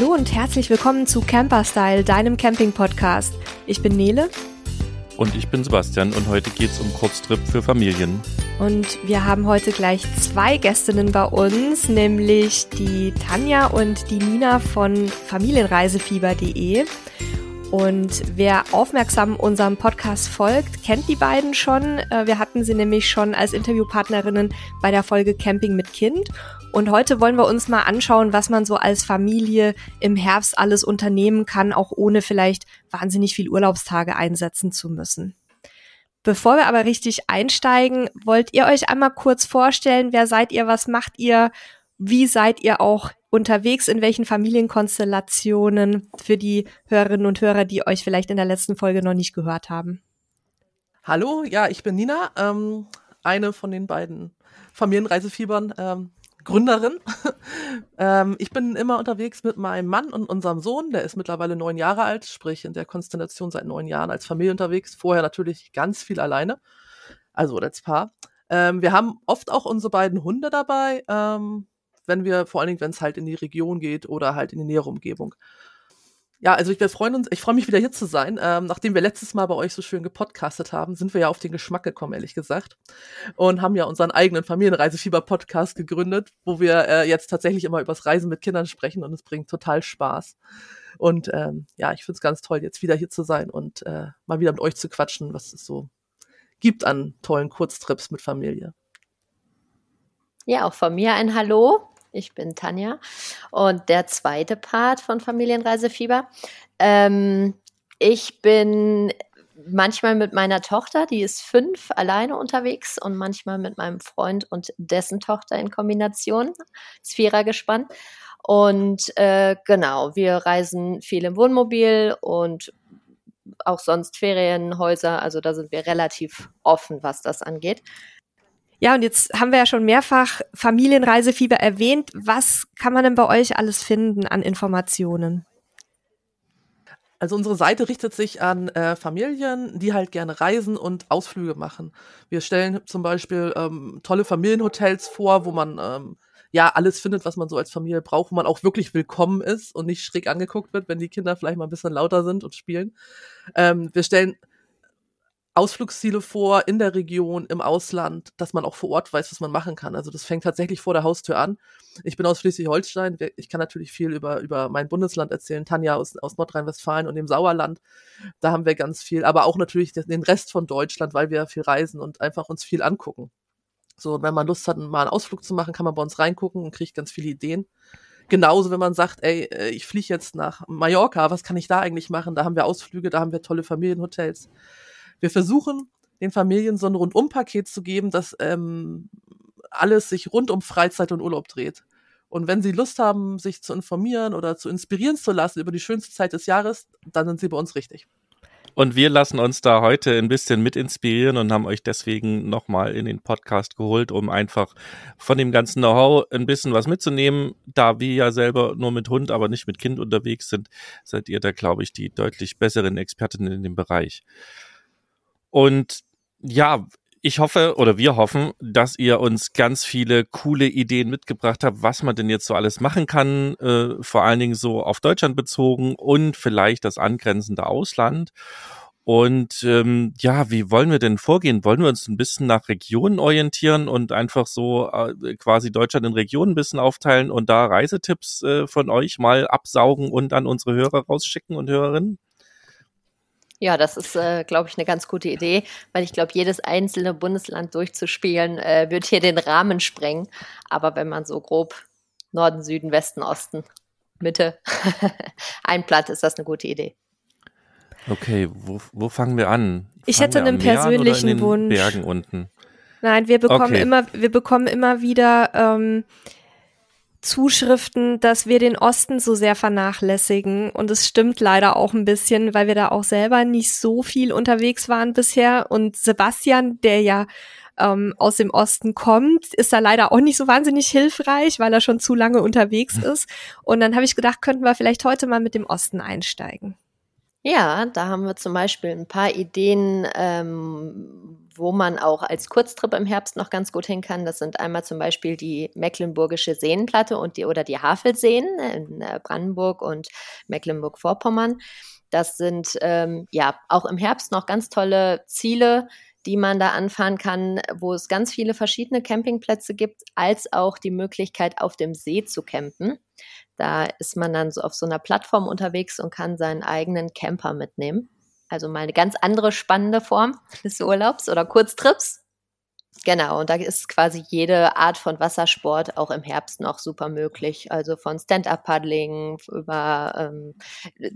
Hallo und herzlich willkommen zu Camper Style, deinem Camping-Podcast. Ich bin Nele. Und ich bin Sebastian und heute geht es um Kurztrip für Familien. Und wir haben heute gleich zwei Gästinnen bei uns, nämlich die Tanja und die Nina von Familienreisefieber.de. Und wer aufmerksam unserem Podcast folgt, kennt die beiden schon. Äh, wir hatten sie nämlich schon als Interviewpartnerinnen bei der Folge Camping mit Kind. Und heute wollen wir uns mal anschauen, was man so als Familie im Herbst alles unternehmen kann, auch ohne vielleicht wahnsinnig viel Urlaubstage einsetzen zu müssen. Bevor wir aber richtig einsteigen, wollt ihr euch einmal kurz vorstellen, wer seid ihr, was macht ihr, wie seid ihr auch unterwegs, in welchen Familienkonstellationen für die Hörerinnen und Hörer, die euch vielleicht in der letzten Folge noch nicht gehört haben. Hallo, ja, ich bin Nina, ähm, eine von den beiden Familienreisefiebern, ähm, Gründerin. ähm, ich bin immer unterwegs mit meinem Mann und unserem Sohn, der ist mittlerweile neun Jahre alt, sprich in der Konstellation seit neun Jahren als Familie unterwegs, vorher natürlich ganz viel alleine, also als Paar. Ähm, wir haben oft auch unsere beiden Hunde dabei, ähm, wenn wir, vor allen Dingen, wenn es halt in die Region geht oder halt in die nähere Umgebung. Ja, also ich, wir freuen uns, ich freue mich wieder hier zu sein. Ähm, nachdem wir letztes Mal bei euch so schön gepodcastet haben, sind wir ja auf den Geschmack gekommen, ehrlich gesagt. Und haben ja unseren eigenen Familienreisefieber-Podcast gegründet, wo wir äh, jetzt tatsächlich immer übers Reisen mit Kindern sprechen und es bringt total Spaß. Und ähm, ja, ich finde es ganz toll, jetzt wieder hier zu sein und äh, mal wieder mit euch zu quatschen, was es so gibt an tollen Kurztrips mit Familie. Ja, auch von mir ein Hallo. Ich bin Tanja. Und der zweite Part von Familienreisefieber. Ähm, ich bin manchmal mit meiner Tochter, die ist fünf, alleine unterwegs und manchmal mit meinem Freund und dessen Tochter in Kombination. Vierer gespannt. Und äh, genau, wir reisen viel im Wohnmobil und auch sonst Ferienhäuser. Also da sind wir relativ offen, was das angeht. Ja, und jetzt haben wir ja schon mehrfach Familienreisefieber erwähnt. Was kann man denn bei euch alles finden an Informationen? Also unsere Seite richtet sich an äh, Familien, die halt gerne reisen und Ausflüge machen. Wir stellen zum Beispiel ähm, tolle Familienhotels vor, wo man ähm, ja alles findet, was man so als Familie braucht, wo man auch wirklich willkommen ist und nicht schräg angeguckt wird, wenn die Kinder vielleicht mal ein bisschen lauter sind und spielen. Ähm, wir stellen Ausflugsziele vor in der Region, im Ausland, dass man auch vor Ort weiß, was man machen kann. Also das fängt tatsächlich vor der Haustür an. Ich bin aus Schleswig-Holstein. Ich kann natürlich viel über, über mein Bundesland erzählen. Tanja aus, aus Nordrhein-Westfalen und dem Sauerland. Da haben wir ganz viel. Aber auch natürlich den Rest von Deutschland, weil wir viel reisen und einfach uns viel angucken. So, wenn man Lust hat, mal einen Ausflug zu machen, kann man bei uns reingucken und kriegt ganz viele Ideen. Genauso, wenn man sagt, ey, äh, ich fliege jetzt nach Mallorca, was kann ich da eigentlich machen? Da haben wir Ausflüge, da haben wir tolle Familienhotels wir versuchen, den Familien so ein Rundumpaket zu geben, dass ähm, alles sich rund um Freizeit und Urlaub dreht. Und wenn Sie Lust haben, sich zu informieren oder zu inspirieren zu lassen über die schönste Zeit des Jahres, dann sind Sie bei uns richtig. Und wir lassen uns da heute ein bisschen mit inspirieren und haben euch deswegen nochmal in den Podcast geholt, um einfach von dem ganzen Know-how ein bisschen was mitzunehmen. Da wir ja selber nur mit Hund, aber nicht mit Kind unterwegs sind, seid ihr da, glaube ich, die deutlich besseren Expertinnen in dem Bereich. Und ja, ich hoffe oder wir hoffen, dass ihr uns ganz viele coole Ideen mitgebracht habt, was man denn jetzt so alles machen kann, äh, vor allen Dingen so auf Deutschland bezogen und vielleicht das angrenzende Ausland. Und ähm, ja, wie wollen wir denn vorgehen? Wollen wir uns ein bisschen nach Regionen orientieren und einfach so äh, quasi Deutschland in Regionen ein bisschen aufteilen und da Reisetipps äh, von euch mal absaugen und an unsere Hörer rausschicken und Hörerinnen? Ja, das ist, äh, glaube ich, eine ganz gute Idee, weil ich glaube, jedes einzelne Bundesland durchzuspielen, äh, wird hier den Rahmen sprengen. Aber wenn man so grob Norden, Süden, Westen, Osten, Mitte einplant, ist das eine gute Idee. Okay, wo, wo fangen wir an? Fangen ich hätte einen persönlichen Wunsch. Bergen unten. Nein, wir bekommen okay. immer, wir bekommen immer wieder ähm, Zuschriften, dass wir den Osten so sehr vernachlässigen. Und es stimmt leider auch ein bisschen, weil wir da auch selber nicht so viel unterwegs waren bisher. Und Sebastian, der ja ähm, aus dem Osten kommt, ist da leider auch nicht so wahnsinnig hilfreich, weil er schon zu lange unterwegs hm. ist. Und dann habe ich gedacht, könnten wir vielleicht heute mal mit dem Osten einsteigen. Ja, da haben wir zum Beispiel ein paar Ideen, ähm, wo man auch als Kurztrip im Herbst noch ganz gut hin kann. Das sind einmal zum Beispiel die Mecklenburgische Seenplatte und die oder die Havelseen in äh, Brandenburg und Mecklenburg-Vorpommern. Das sind ähm, ja auch im Herbst noch ganz tolle Ziele, die man da anfahren kann, wo es ganz viele verschiedene Campingplätze gibt, als auch die Möglichkeit, auf dem See zu campen. Da ist man dann so auf so einer Plattform unterwegs und kann seinen eigenen Camper mitnehmen. Also mal eine ganz andere spannende Form des Urlaubs oder Kurztrips. Genau, und da ist quasi jede Art von Wassersport auch im Herbst noch super möglich. Also von Stand-up-Paddling über ähm,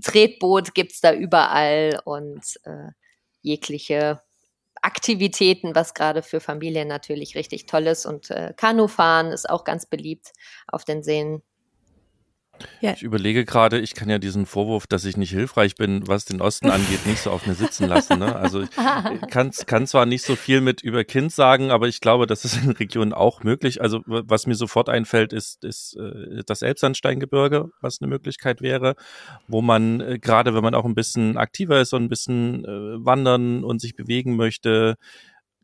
Tretboot gibt's da überall und äh, jegliche Aktivitäten, was gerade für Familien natürlich richtig toll ist. Und äh, Kanufahren ist auch ganz beliebt auf den Seen. Ja. Ich überlege gerade, ich kann ja diesen Vorwurf, dass ich nicht hilfreich bin, was den Osten angeht, nicht so auf mir sitzen lassen. Ne? Also ich kann, kann zwar nicht so viel mit über Kind sagen, aber ich glaube, das ist in Regionen auch möglich. Also was mir sofort einfällt, ist, ist äh, das Elbsandsteingebirge, was eine Möglichkeit wäre, wo man äh, gerade, wenn man auch ein bisschen aktiver ist und ein bisschen äh, wandern und sich bewegen möchte,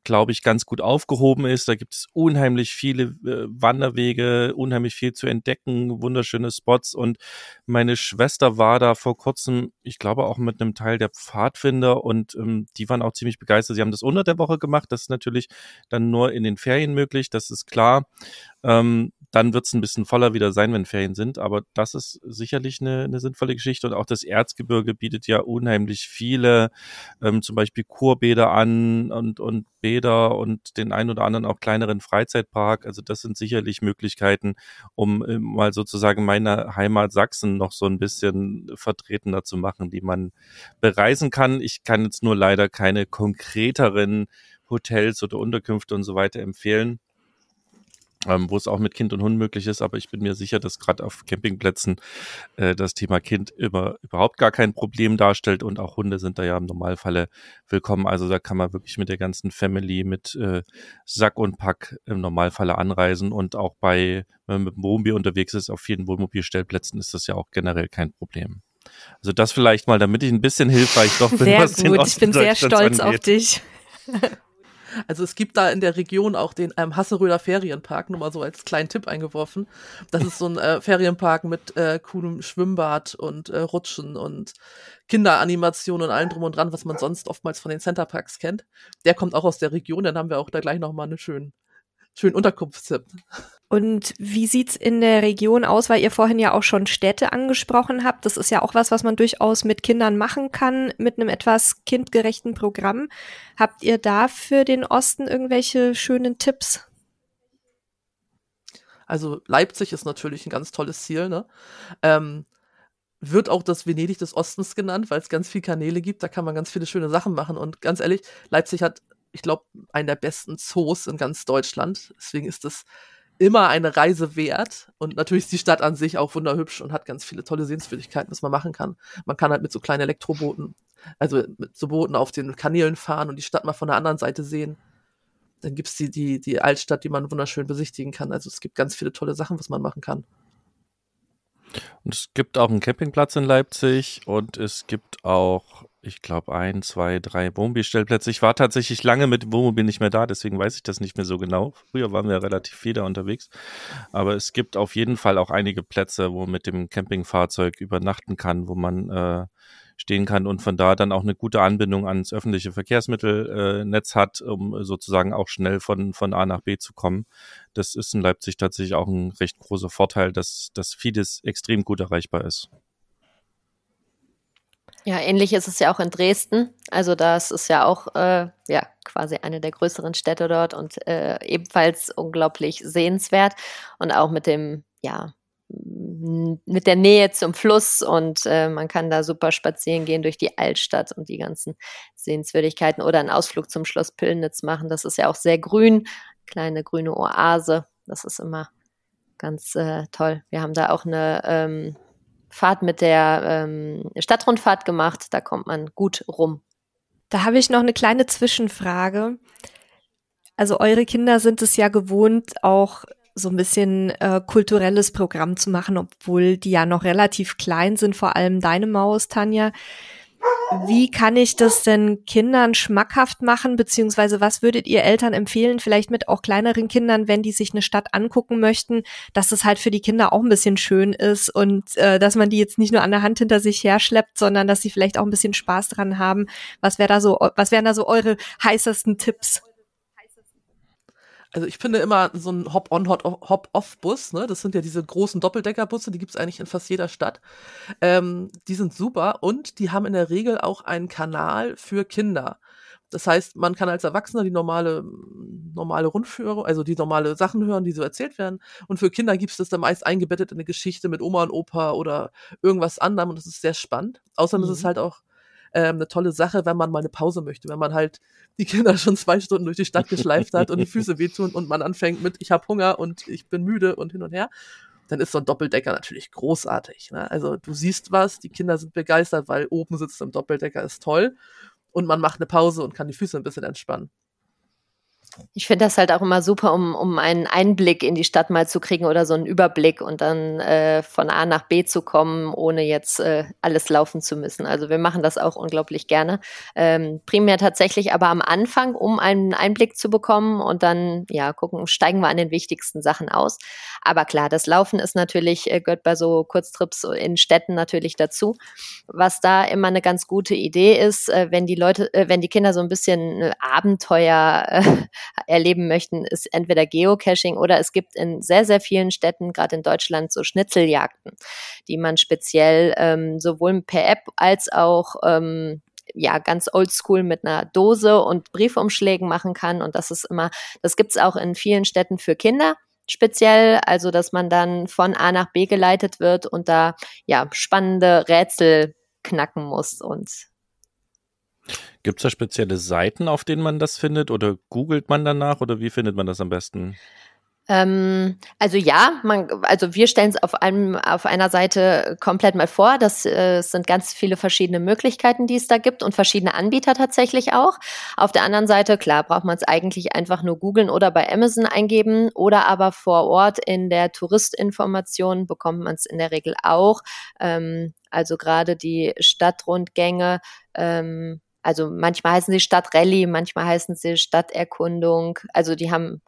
glaube ich, ganz gut aufgehoben ist. Da gibt es unheimlich viele äh, Wanderwege, unheimlich viel zu entdecken, wunderschöne Spots. Und meine Schwester war da vor kurzem, ich glaube auch mit einem Teil der Pfadfinder und ähm, die waren auch ziemlich begeistert. Sie haben das unter der Woche gemacht. Das ist natürlich dann nur in den Ferien möglich, das ist klar. Ähm, dann wird es ein bisschen voller wieder sein, wenn Ferien sind. Aber das ist sicherlich eine, eine sinnvolle Geschichte. Und auch das Erzgebirge bietet ja unheimlich viele, ähm, zum Beispiel Kurbäder an und, und Bäder und den ein oder anderen auch kleineren Freizeitpark. Also das sind sicherlich Möglichkeiten, um äh, mal sozusagen meine Heimat Sachsen noch so ein bisschen vertretener zu machen, die man bereisen kann. Ich kann jetzt nur leider keine konkreteren Hotels oder Unterkünfte und so weiter empfehlen ähm, wo es auch mit Kind und Hund möglich ist. Aber ich bin mir sicher, dass gerade auf Campingplätzen äh, das Thema Kind immer überhaupt gar kein Problem darstellt und auch Hunde sind da ja im Normalfalle willkommen. Also da kann man wirklich mit der ganzen Family mit äh, Sack und Pack im Normalfalle anreisen und auch bei, wenn man mit dem Wohnmobil unterwegs ist, auf vielen Wohnmobilstellplätzen ist das ja auch generell kein Problem. Also das vielleicht mal, damit ich ein bisschen hilfreich doch bin. Sehr was gut, ich bin sehr stolz angeht. auf dich. Also es gibt da in der Region auch den ähm, Hasseröder Ferienpark, nur mal so als kleinen Tipp eingeworfen. Das ist so ein äh, Ferienpark mit äh, coolem Schwimmbad und äh, Rutschen und Kinderanimation und allem drum und dran, was man sonst oftmals von den Centerparks kennt. Der kommt auch aus der Region, dann haben wir auch da gleich nochmal einen schönen, schönen Unterkunftstipp. Und wie sieht's in der Region aus, weil ihr vorhin ja auch schon Städte angesprochen habt? Das ist ja auch was, was man durchaus mit Kindern machen kann, mit einem etwas kindgerechten Programm. Habt ihr da für den Osten irgendwelche schönen Tipps? Also Leipzig ist natürlich ein ganz tolles Ziel, ne? Ähm, wird auch das Venedig des Ostens genannt, weil es ganz viele Kanäle gibt. Da kann man ganz viele schöne Sachen machen. Und ganz ehrlich, Leipzig hat, ich glaube, einen der besten Zoos in ganz Deutschland. Deswegen ist es immer eine Reise wert. Und natürlich ist die Stadt an sich auch wunderhübsch und hat ganz viele tolle Sehenswürdigkeiten, was man machen kann. Man kann halt mit so kleinen Elektrobooten, also mit so Booten auf den Kanälen fahren und die Stadt mal von der anderen Seite sehen. Dann gibt's die, die, die Altstadt, die man wunderschön besichtigen kann. Also es gibt ganz viele tolle Sachen, was man machen kann. Und es gibt auch einen Campingplatz in Leipzig und es gibt auch ich glaube, ein, zwei, drei Wohnmobilstellplätze. Ich war tatsächlich lange mit Wohnmobil nicht mehr da, deswegen weiß ich das nicht mehr so genau. Früher waren wir relativ viel da unterwegs. Aber es gibt auf jeden Fall auch einige Plätze, wo man mit dem Campingfahrzeug übernachten kann, wo man äh, stehen kann und von da dann auch eine gute Anbindung ans öffentliche Verkehrsmittelnetz äh, hat, um sozusagen auch schnell von, von A nach B zu kommen. Das ist in Leipzig tatsächlich auch ein recht großer Vorteil, dass, dass vieles extrem gut erreichbar ist. Ja, ähnlich ist es ja auch in Dresden. Also das ist ja auch äh, ja quasi eine der größeren Städte dort und äh, ebenfalls unglaublich sehenswert und auch mit dem ja mit der Nähe zum Fluss und äh, man kann da super spazieren gehen durch die Altstadt und die ganzen Sehenswürdigkeiten oder einen Ausflug zum Schloss Pillnitz machen. Das ist ja auch sehr grün, kleine grüne Oase. Das ist immer ganz äh, toll. Wir haben da auch eine ähm, Fahrt mit der ähm, Stadtrundfahrt gemacht. Da kommt man gut rum. Da habe ich noch eine kleine Zwischenfrage. Also eure Kinder sind es ja gewohnt, auch so ein bisschen äh, kulturelles Programm zu machen, obwohl die ja noch relativ klein sind, vor allem deine Maus, Tanja. Wie kann ich das denn Kindern schmackhaft machen, beziehungsweise was würdet ihr Eltern empfehlen, vielleicht mit auch kleineren Kindern, wenn die sich eine Stadt angucken möchten, dass es halt für die Kinder auch ein bisschen schön ist und äh, dass man die jetzt nicht nur an der Hand hinter sich herschleppt, sondern dass sie vielleicht auch ein bisschen Spaß dran haben. Was wäre da so, was wären da so eure heißesten Tipps? Also ich finde immer so ein Hop-on, Hop-off-Bus, ne? Das sind ja diese großen Doppeldeckerbusse, die gibt's eigentlich in fast jeder Stadt. Ähm, die sind super und die haben in der Regel auch einen Kanal für Kinder. Das heißt, man kann als Erwachsener die normale, normale Rundführung, also die normale Sachen hören, die so erzählt werden. Und für Kinder gibt es das dann meist eingebettet in eine Geschichte mit Oma und Opa oder irgendwas anderem. Und das ist sehr spannend. Außerdem mhm. ist es halt auch ähm, eine tolle Sache, wenn man mal eine Pause möchte, wenn man halt die Kinder schon zwei Stunden durch die Stadt geschleift hat und die Füße wehtun und man anfängt mit, ich habe Hunger und ich bin müde und hin und her, dann ist so ein Doppeldecker natürlich großartig. Ne? Also du siehst was, die Kinder sind begeistert, weil oben sitzt im Doppeldecker ist toll und man macht eine Pause und kann die Füße ein bisschen entspannen. Ich finde das halt auch immer super, um, um einen Einblick in die Stadt mal zu kriegen oder so einen Überblick und dann äh, von A nach B zu kommen, ohne jetzt äh, alles laufen zu müssen. Also wir machen das auch unglaublich gerne. Ähm, primär tatsächlich aber am Anfang, um einen Einblick zu bekommen und dann, ja, gucken, steigen wir an den wichtigsten Sachen aus. Aber klar, das Laufen ist natürlich, äh, gehört bei so Kurztrips in Städten natürlich dazu. Was da immer eine ganz gute Idee ist, äh, wenn die Leute, äh, wenn die Kinder so ein bisschen äh, Abenteuer äh, erleben möchten, ist entweder Geocaching oder es gibt in sehr, sehr vielen Städten, gerade in Deutschland, so Schnitzeljagden, die man speziell ähm, sowohl per App als auch ähm, ja ganz oldschool mit einer Dose und Briefumschlägen machen kann. Und das ist immer, das gibt's auch in vielen Städten für Kinder speziell, also dass man dann von A nach B geleitet wird und da ja spannende Rätsel knacken muss und Gibt es da spezielle Seiten, auf denen man das findet oder googelt man danach oder wie findet man das am besten? Ähm, also ja, man, also wir stellen es auf auf einer Seite komplett mal vor. Das äh, sind ganz viele verschiedene Möglichkeiten, die es da gibt und verschiedene Anbieter tatsächlich auch. Auf der anderen Seite, klar, braucht man es eigentlich einfach nur googeln oder bei Amazon eingeben oder aber vor Ort in der Touristinformation bekommt man es in der Regel auch. Ähm, also gerade die Stadtrundgänge. Ähm, also manchmal heißen sie Stadtrallye, manchmal heißen sie Stadterkundung. Also die haben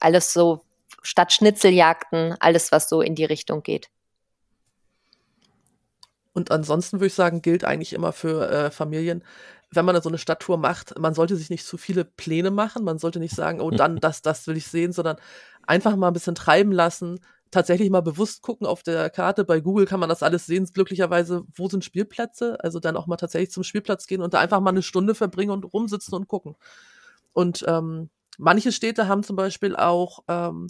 alles so Stadtschnitzeljagden, alles, was so in die Richtung geht. Und ansonsten würde ich sagen, gilt eigentlich immer für äh, Familien, wenn man so eine Stadttour macht, man sollte sich nicht zu viele Pläne machen. Man sollte nicht sagen, oh, dann das, das will ich sehen, sondern einfach mal ein bisschen treiben lassen. Tatsächlich mal bewusst gucken auf der Karte. Bei Google kann man das alles sehen, glücklicherweise, wo sind Spielplätze? Also dann auch mal tatsächlich zum Spielplatz gehen und da einfach mal eine Stunde verbringen und rumsitzen und gucken. Und ähm, manche Städte haben zum Beispiel auch ähm,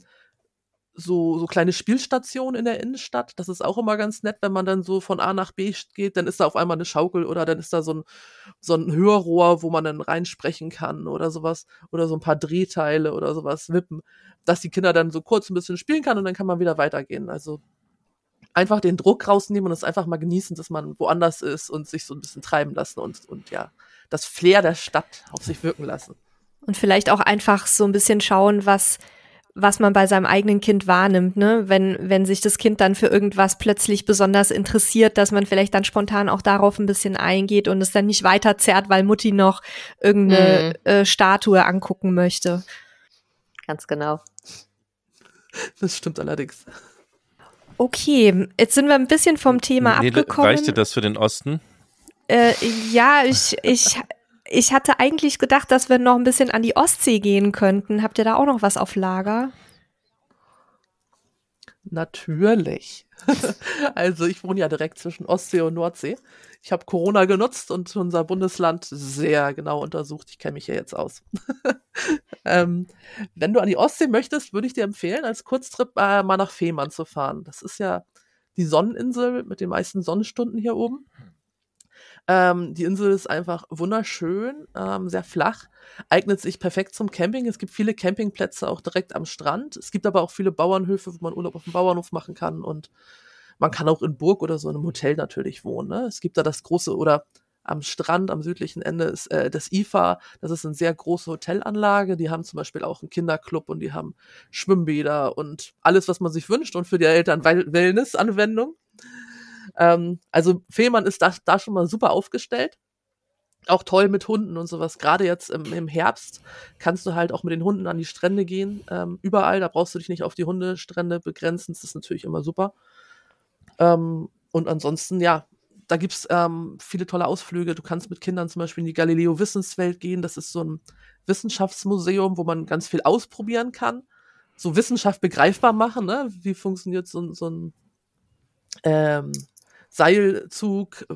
so, so kleine Spielstationen in der Innenstadt. Das ist auch immer ganz nett, wenn man dann so von A nach B geht, dann ist da auf einmal eine Schaukel oder dann ist da so ein, so ein Hörrohr, wo man dann reinsprechen kann oder sowas. Oder so ein paar Drehteile oder sowas wippen, dass die Kinder dann so kurz ein bisschen spielen kann und dann kann man wieder weitergehen. Also einfach den Druck rausnehmen und es einfach mal genießen, dass man woanders ist und sich so ein bisschen treiben lassen und, und ja, das Flair der Stadt auf sich wirken lassen. Und vielleicht auch einfach so ein bisschen schauen, was was man bei seinem eigenen Kind wahrnimmt, ne? Wenn, wenn sich das Kind dann für irgendwas plötzlich besonders interessiert, dass man vielleicht dann spontan auch darauf ein bisschen eingeht und es dann nicht weiter zerrt, weil Mutti noch irgendeine mhm. äh, Statue angucken möchte. Ganz genau. Das stimmt allerdings. Okay, jetzt sind wir ein bisschen vom Thema nee, abgekommen. Reicht dir das für den Osten? Äh, ja, ich, ich ich hatte eigentlich gedacht, dass wir noch ein bisschen an die Ostsee gehen könnten. Habt ihr da auch noch was auf Lager? Natürlich. also ich wohne ja direkt zwischen Ostsee und Nordsee. Ich habe Corona genutzt und unser Bundesland sehr genau untersucht. Ich kenne mich ja jetzt aus. ähm, wenn du an die Ostsee möchtest, würde ich dir empfehlen, als Kurztrip äh, mal nach Fehmarn zu fahren. Das ist ja die Sonneninsel mit den meisten Sonnenstunden hier oben. Ähm, die Insel ist einfach wunderschön, ähm, sehr flach, eignet sich perfekt zum Camping. Es gibt viele Campingplätze auch direkt am Strand. Es gibt aber auch viele Bauernhöfe, wo man Urlaub auf dem Bauernhof machen kann und man kann auch in Burg oder so in einem Hotel natürlich wohnen. Ne? Es gibt da das große oder am Strand, am südlichen Ende ist äh, das IFA. Das ist eine sehr große Hotelanlage. Die haben zum Beispiel auch einen Kinderclub und die haben Schwimmbäder und alles, was man sich wünscht und für die Eltern Wellness-Anwendung. Ähm, also Fehmarn ist da, da schon mal super aufgestellt auch toll mit Hunden und sowas. Gerade jetzt im, im, Herbst kannst du halt auch mit den Hunden an die Strände gehen. Ähm, überall, da brauchst du dich nicht auf die Hundestrände begrenzen. Das ist natürlich immer super. Ähm, und ansonsten, ja, da gibt's ähm, viele tolle Ausflüge. Du kannst mit Kindern zum Beispiel in die Galileo Wissenswelt gehen. Das ist so ein Wissenschaftsmuseum, wo man ganz viel ausprobieren kann. So Wissenschaft begreifbar machen, ne? Wie funktioniert so, so ein ähm, Seilzug?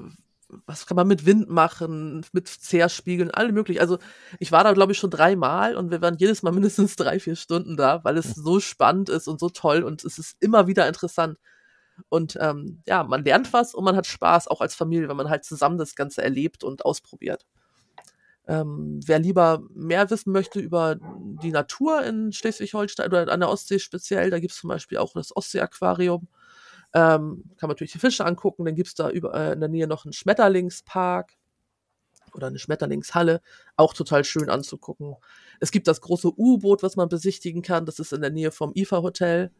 was kann man mit Wind machen, mit Zehrspiegeln, alle möglich. Also ich war da, glaube ich, schon dreimal und wir waren jedes Mal mindestens drei, vier Stunden da, weil es so spannend ist und so toll und es ist immer wieder interessant. Und ähm, ja, man lernt was und man hat Spaß, auch als Familie, wenn man halt zusammen das Ganze erlebt und ausprobiert. Ähm, wer lieber mehr wissen möchte über die Natur in Schleswig-Holstein oder an der Ostsee speziell, da gibt es zum Beispiel auch das Ostsee-Aquarium ähm, kann man natürlich die Fische angucken. Dann gibt's da über, äh, in der Nähe noch einen Schmetterlingspark oder eine Schmetterlingshalle, auch total schön anzugucken. Es gibt das große U-Boot, was man besichtigen kann. Das ist in der Nähe vom IFA-Hotel.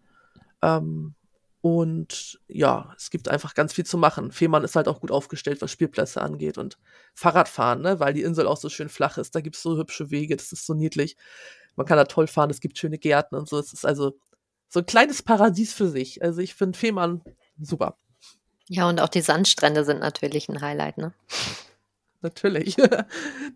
Ähm, und ja, es gibt einfach ganz viel zu machen. Fehmarn ist halt auch gut aufgestellt, was Spielplätze angeht und Fahrradfahren, ne? weil die Insel auch so schön flach ist. Da gibt's so hübsche Wege, das ist so niedlich. Man kann da toll fahren, es gibt schöne Gärten und so. Es ist also so ein kleines Paradies für sich. Also ich finde Fehmarn super. Ja, und auch die Sandstrände sind natürlich ein Highlight, ne? Natürlich.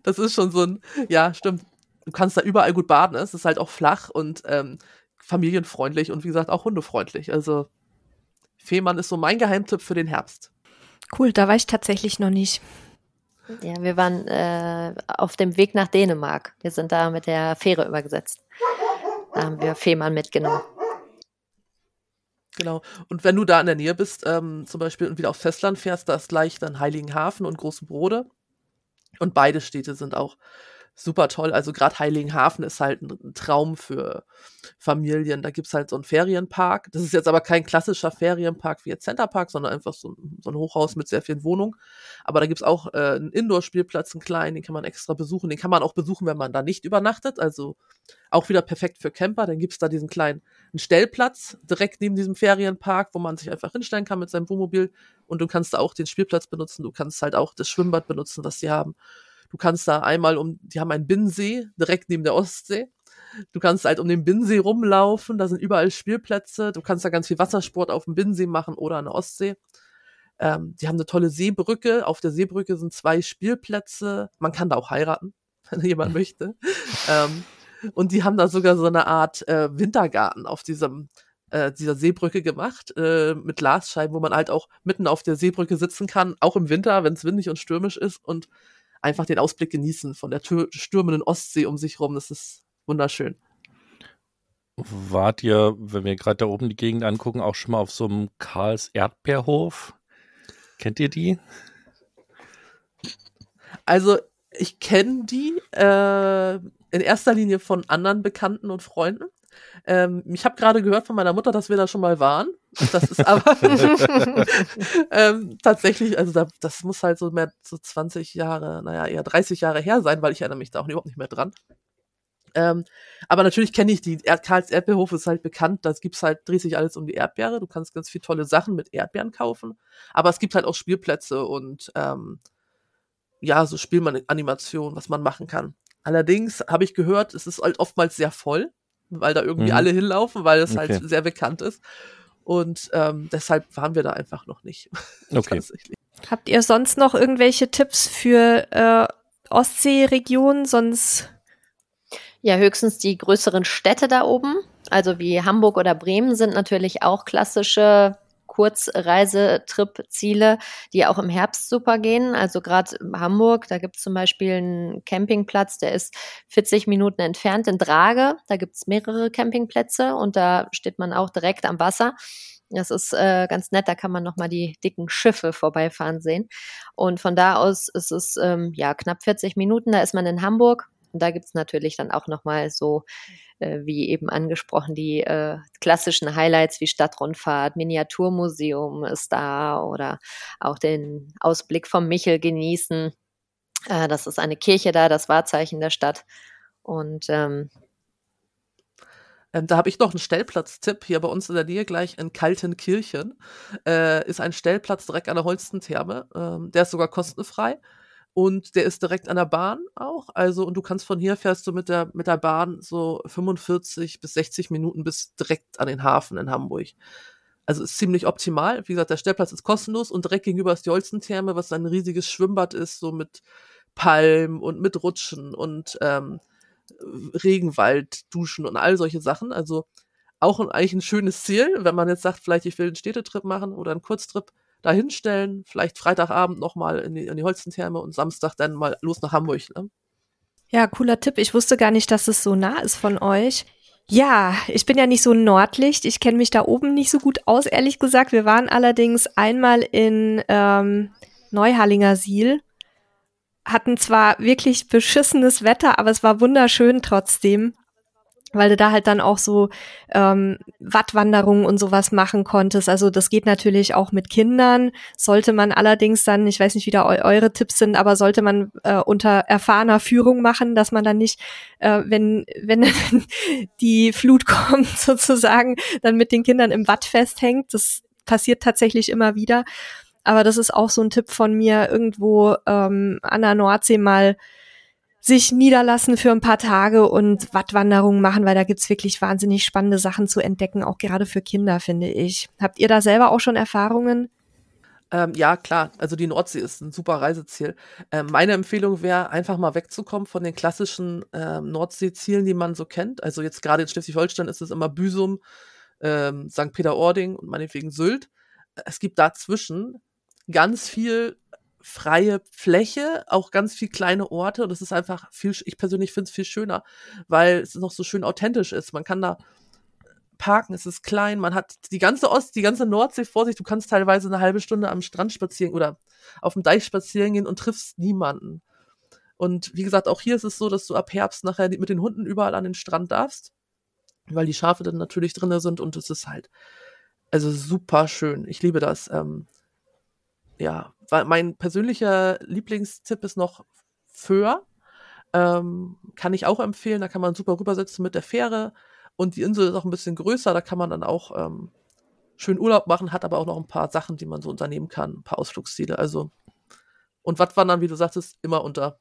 Das ist schon so ein, ja, stimmt. Du kannst da überall gut baden. Es ist halt auch flach und ähm, familienfreundlich und wie gesagt auch hundefreundlich. Also Fehmarn ist so mein Geheimtipp für den Herbst. Cool, da war ich tatsächlich noch nicht. Ja, wir waren äh, auf dem Weg nach Dänemark. Wir sind da mit der Fähre übergesetzt. Da haben wir Fehmarn mitgenommen. Genau. Und wenn du da in der Nähe bist, ähm, zum Beispiel und wieder aufs Festland fährst, da ist gleich dann Heiligenhafen und Große Brode. Und beide Städte sind auch super toll. Also gerade Heiligenhafen ist halt ein Traum für Familien. Da gibt's halt so einen Ferienpark. Das ist jetzt aber kein klassischer Ferienpark wie jetzt Centerpark, sondern einfach so ein, so ein Hochhaus mit sehr vielen Wohnungen. Aber da gibt's auch äh, einen Indoor-Spielplatz, einen kleinen, den kann man extra besuchen. Den kann man auch besuchen, wenn man da nicht übernachtet. Also auch wieder perfekt für Camper. Dann gibt's da diesen kleinen einen Stellplatz direkt neben diesem Ferienpark, wo man sich einfach hinstellen kann mit seinem Wohnmobil. Und du kannst da auch den Spielplatz benutzen. Du kannst halt auch das Schwimmbad benutzen, was sie haben. Du kannst da einmal um, die haben einen Binnensee direkt neben der Ostsee. Du kannst halt um den Binnensee rumlaufen, da sind überall Spielplätze. Du kannst da ganz viel Wassersport auf dem Binnensee machen oder an der Ostsee. Ähm, die haben eine tolle Seebrücke. Auf der Seebrücke sind zwei Spielplätze. Man kann da auch heiraten, wenn jemand möchte. Ähm, und die haben da sogar so eine Art äh, Wintergarten auf diesem äh, dieser Seebrücke gemacht äh, mit Glasscheiben, wo man halt auch mitten auf der Seebrücke sitzen kann, auch im Winter, wenn es windig und stürmisch ist und einfach den Ausblick genießen von der stürmenden Ostsee um sich rum. Das ist wunderschön. Wart ihr, wenn wir gerade da oben die Gegend angucken, auch schon mal auf so einem Karls Erdbeerhof? Kennt ihr die? Also, ich kenne die äh, in erster Linie von anderen Bekannten und Freunden. Ähm, ich habe gerade gehört von meiner Mutter, dass wir da schon mal waren. Das ist aber ähm, tatsächlich, also da, das muss halt so mehr so 20 Jahre, naja, eher 30 Jahre her sein, weil ich erinnere mich da auch überhaupt nicht mehr dran. Ähm, aber natürlich kenne ich die. Erd Karls Erdbeerhof ist halt bekannt. Da gibt's halt, dreht sich alles um die Erdbeere. Du kannst ganz viele tolle Sachen mit Erdbeeren kaufen. Aber es gibt halt auch Spielplätze und ähm, ja, so Spielanimationen, was man machen kann. Allerdings habe ich gehört, es ist halt oftmals sehr voll weil da irgendwie mhm. alle hinlaufen, weil es halt okay. halt sehr bekannt ist. Und ähm, deshalb waren wir da einfach noch nicht. Okay. Habt ihr sonst noch irgendwelche Tipps für äh, Ostseeregionen? Sonst ja, höchstens die größeren Städte da oben, also wie Hamburg oder Bremen sind natürlich auch klassische Kurzreisetrip-Ziele, die auch im Herbst super gehen. Also gerade Hamburg, da gibt es zum Beispiel einen Campingplatz, der ist 40 Minuten entfernt in Drage. Da gibt es mehrere Campingplätze und da steht man auch direkt am Wasser. Das ist äh, ganz nett, da kann man nochmal die dicken Schiffe vorbeifahren sehen. Und von da aus ist es ähm, ja knapp 40 Minuten, da ist man in Hamburg. Und da gibt es natürlich dann auch nochmal so äh, wie eben angesprochen, die äh, klassischen Highlights wie Stadtrundfahrt, Miniaturmuseum ist da oder auch den Ausblick vom Michel genießen. Äh, das ist eine Kirche da, das Wahrzeichen der Stadt. Und ähm, Ähm, da habe ich noch einen Stellplatztipp hier bei uns in der Nähe gleich in Kaltenkirchen. Äh, ist ein Stellplatz direkt an der Holstentherme. Ähm, der ist sogar kostenfrei. Und der ist direkt an der Bahn auch. Also, und du kannst von hier fährst du mit der, mit der Bahn so 45 bis 60 Minuten bis direkt an den Hafen in Hamburg. Also ist ziemlich optimal. Wie gesagt, der Stellplatz ist kostenlos und direkt gegenüber ist die Holstentherme, was ein riesiges Schwimmbad ist, so mit Palmen und mit Rutschen und ähm, Regenwald duschen und all solche Sachen. Also auch ein, eigentlich ein schönes Ziel, wenn man jetzt sagt, vielleicht ich will einen Städtetrip machen oder einen Kurztrip dahinstellen, vielleicht Freitagabend nochmal in die, in die Holzentherme und Samstag dann mal los nach Hamburg. Ne? Ja, cooler Tipp. Ich wusste gar nicht, dass es so nah ist von euch. Ja, ich bin ja nicht so Nordlicht. Ich kenne mich da oben nicht so gut aus, ehrlich gesagt. Wir waren allerdings einmal in ähm, Neuhallinger Siel hatten zwar wirklich beschissenes Wetter, aber es war wunderschön trotzdem, weil du da halt dann auch so ähm, Wattwanderungen und sowas machen konntest. Also das geht natürlich auch mit Kindern. Sollte man allerdings dann, ich weiß nicht, wie da eu eure Tipps sind, aber sollte man äh, unter erfahrener Führung machen, dass man dann nicht, äh, wenn wenn die Flut kommt sozusagen, dann mit den Kindern im Watt festhängt. Das passiert tatsächlich immer wieder. Aber das ist auch so ein Tipp von mir, irgendwo ähm, an der Nordsee mal sich niederlassen für ein paar Tage und Wattwanderungen machen, weil da gibt's wirklich wahnsinnig spannende Sachen zu entdecken, auch gerade für Kinder, finde ich. Habt ihr da selber auch schon Erfahrungen? Ähm, ja, klar. Also die Nordsee ist ein super Reiseziel. Ähm, meine Empfehlung wäre, einfach mal wegzukommen von den klassischen ähm, Nordseezielen, die man so kennt. Also jetzt gerade in Schleswig-Holstein ist es immer Büsum, ähm, St. Peter-Ording und meinetwegen Sylt. Es gibt dazwischen ganz viel freie Fläche, auch ganz viel kleine Orte und es ist einfach viel, ich persönlich finde es viel schöner, weil es noch so schön authentisch ist. Man kann da parken, es ist klein, man hat die ganze Ost, die ganze Nordsee vor sich, du kannst teilweise eine halbe Stunde am Strand spazieren oder auf dem Deich spazieren gehen und triffst niemanden. Und wie gesagt, auch hier ist es so, dass du ab Herbst nachher mit den Hunden überall an den Strand darfst, weil die Schafe dann natürlich drinne sind und es ist halt also super schön. Ich liebe das. Ähm, ja, mein persönlicher Lieblingstipp ist noch Föhr. Ähm, kann ich auch empfehlen. Da kann man super rübersetzen mit der Fähre. Und die Insel ist auch ein bisschen größer. Da kann man dann auch ähm, schön Urlaub machen, hat aber auch noch ein paar Sachen, die man so unternehmen kann, ein paar Ausflugsziele. Also, und Wattwandern, wie du sagtest, immer unter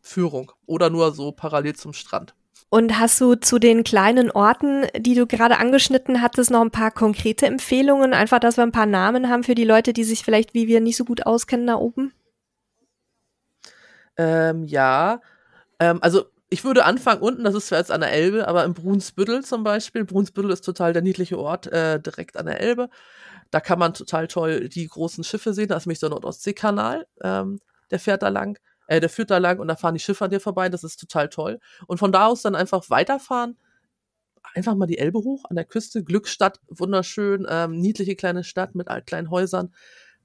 Führung oder nur so parallel zum Strand. Und hast du zu den kleinen Orten, die du gerade angeschnitten hattest, noch ein paar konkrete Empfehlungen? Einfach, dass wir ein paar Namen haben für die Leute, die sich vielleicht wie wir nicht so gut auskennen da oben? Ähm, ja, ähm, also ich würde anfangen unten, das ist zwar jetzt an der Elbe, aber im Brunsbüttel zum Beispiel. Brunsbüttel ist total der niedliche Ort, äh, direkt an der Elbe. Da kann man total toll die großen Schiffe sehen. Da ist nämlich der Nordostseekanal, ähm, der fährt da lang äh, der führt da lang und da fahren die Schiffe an dir vorbei, das ist total toll. Und von da aus dann einfach weiterfahren, einfach mal die Elbe hoch an der Küste, Glückstadt, wunderschön, ähm, niedliche kleine Stadt mit kleinen Häusern.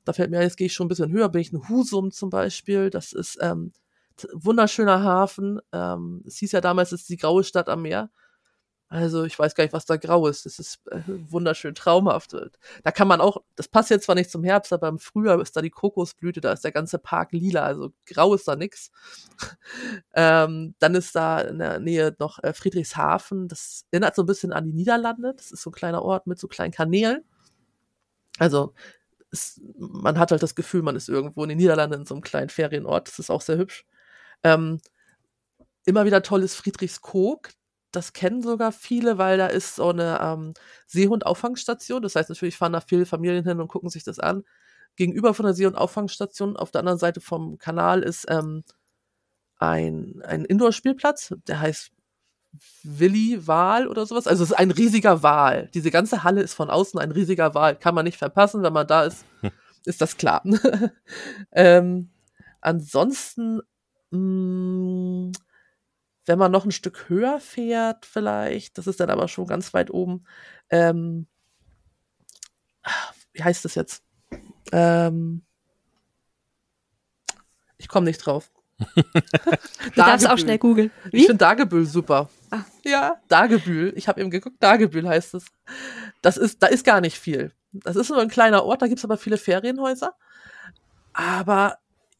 Da fällt mir, jetzt gehe ich schon ein bisschen höher, bin ich in Husum zum Beispiel, das ist ähm, wunderschöner Hafen. Ähm, es hieß ja damals, es ist die graue Stadt am Meer. Also ich weiß gar nicht, was da grau ist. Das ist äh, wunderschön traumhaft. Da kann man auch, das passt jetzt zwar nicht zum Herbst, aber im Frühjahr ist da die Kokosblüte, da ist der ganze Park lila, also grau ist da nix. ähm, dann ist da in der Nähe noch äh, Friedrichshafen, das erinnert so ein bisschen an die Niederlande. Das ist so ein kleiner Ort mit so kleinen Kanälen. Also es, man hat halt das Gefühl, man ist irgendwo in den Niederlanden in so einem kleinen Ferienort. Das ist auch sehr hübsch. Ähm, immer wieder tolles Friedrichskoog das kennen sogar viele, weil da ist so eine ähm, Seehund-Auffangstation. Das heißt, natürlich fahren da viele Familien hin und gucken sich das an. Gegenüber von der Seehund-Auffangstation, auf der anderen Seite vom Kanal, ist ähm, ein, ein Indoor-Spielplatz, der heißt Willi Wal oder sowas. Also es ist ein riesiger Wal. Diese ganze Halle ist von außen ein riesiger Wal. Kann man nicht verpassen, wenn man da ist, hm. ist das klar. ähm, ansonsten mh, mm, wenn man noch ein Stück höher fährt, vielleicht, das ist dann aber schon ganz weit oben, ähm, wie heißt das jetzt? Ähm, ich komme nicht drauf. du darfst auch schnell googeln. Ich finde Dagebühl super. Ah. Ja, Dagebühl. Ich habe eben geguckt, Dagebühl heißt es. Das ist, da ist gar nicht viel. Das ist nur ein kleiner Ort, da gibt es aber viele Ferienhäuser. Aber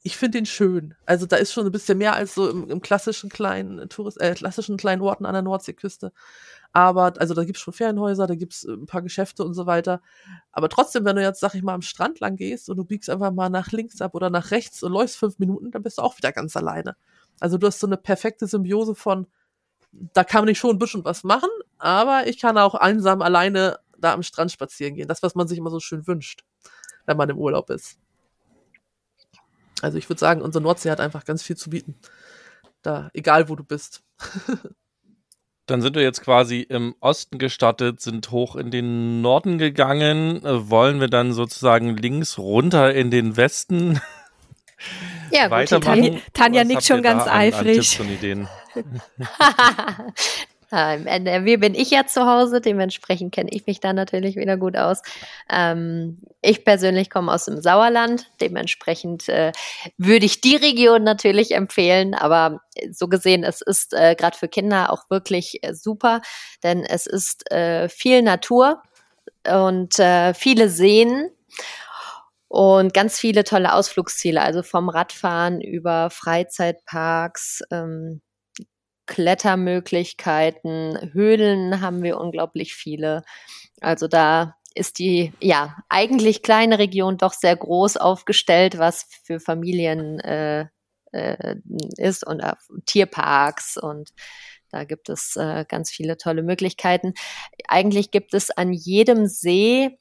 ich finde ihn schön. Also da ist schon ein bisschen mehr als so im, im klassischen kleinen Tourist, äh, klassischen kleinen Orten an der Nordseeküste. Aber, also da gibt's schon Ferienhäuser, da gibt's äh, ein paar Geschäfte und so weiter. Aber trotzdem, wenn du jetzt, sag ich mal, am Strand lang gehst und du biegst einfach mal nach links ab oder nach rechts und läufst fünf Minuten, dann bist du auch wieder ganz alleine. Also du hast so eine perfekte Symbiose von, da kann ich schon ein bisschen was machen, aber ich kann auch einsam alleine da am Strand spazieren gehen. Das, was man sich immer so schön wünscht, wenn man im Urlaub ist. Also ich würde sagen, unsere Nordsee hat einfach ganz viel zu bieten. Da, egal wo du bist. Dann sind wir jetzt quasi im Osten gestartet, sind hoch in den Norden gegangen. Äh, wollen wir dann sozusagen links runter in den Westen ja, weitermachen? Tanja, Tanja nickt schon ganz an, eifrig. An Im NRW bin ich ja zu Hause, dementsprechend kenne ich mich da natürlich wieder gut aus. Ähm, ich persönlich komme aus dem Sauerland, dementsprechend äh, würde ich die Region natürlich empfehlen, aber so gesehen, es ist äh, gerade für Kinder auch wirklich äh, super, denn es ist äh, viel Natur und äh, viele Seen und ganz viele tolle Ausflugsziele, also vom Radfahren über Freizeitparks. Ähm, Klettermöglichkeiten, Höhlen haben wir unglaublich viele. Also da ist die ja eigentlich kleine Region doch sehr groß aufgestellt, was für Familien äh, äh, ist und äh, Tierparks und da gibt es äh, ganz viele tolle Möglichkeiten. Eigentlich gibt es an jedem See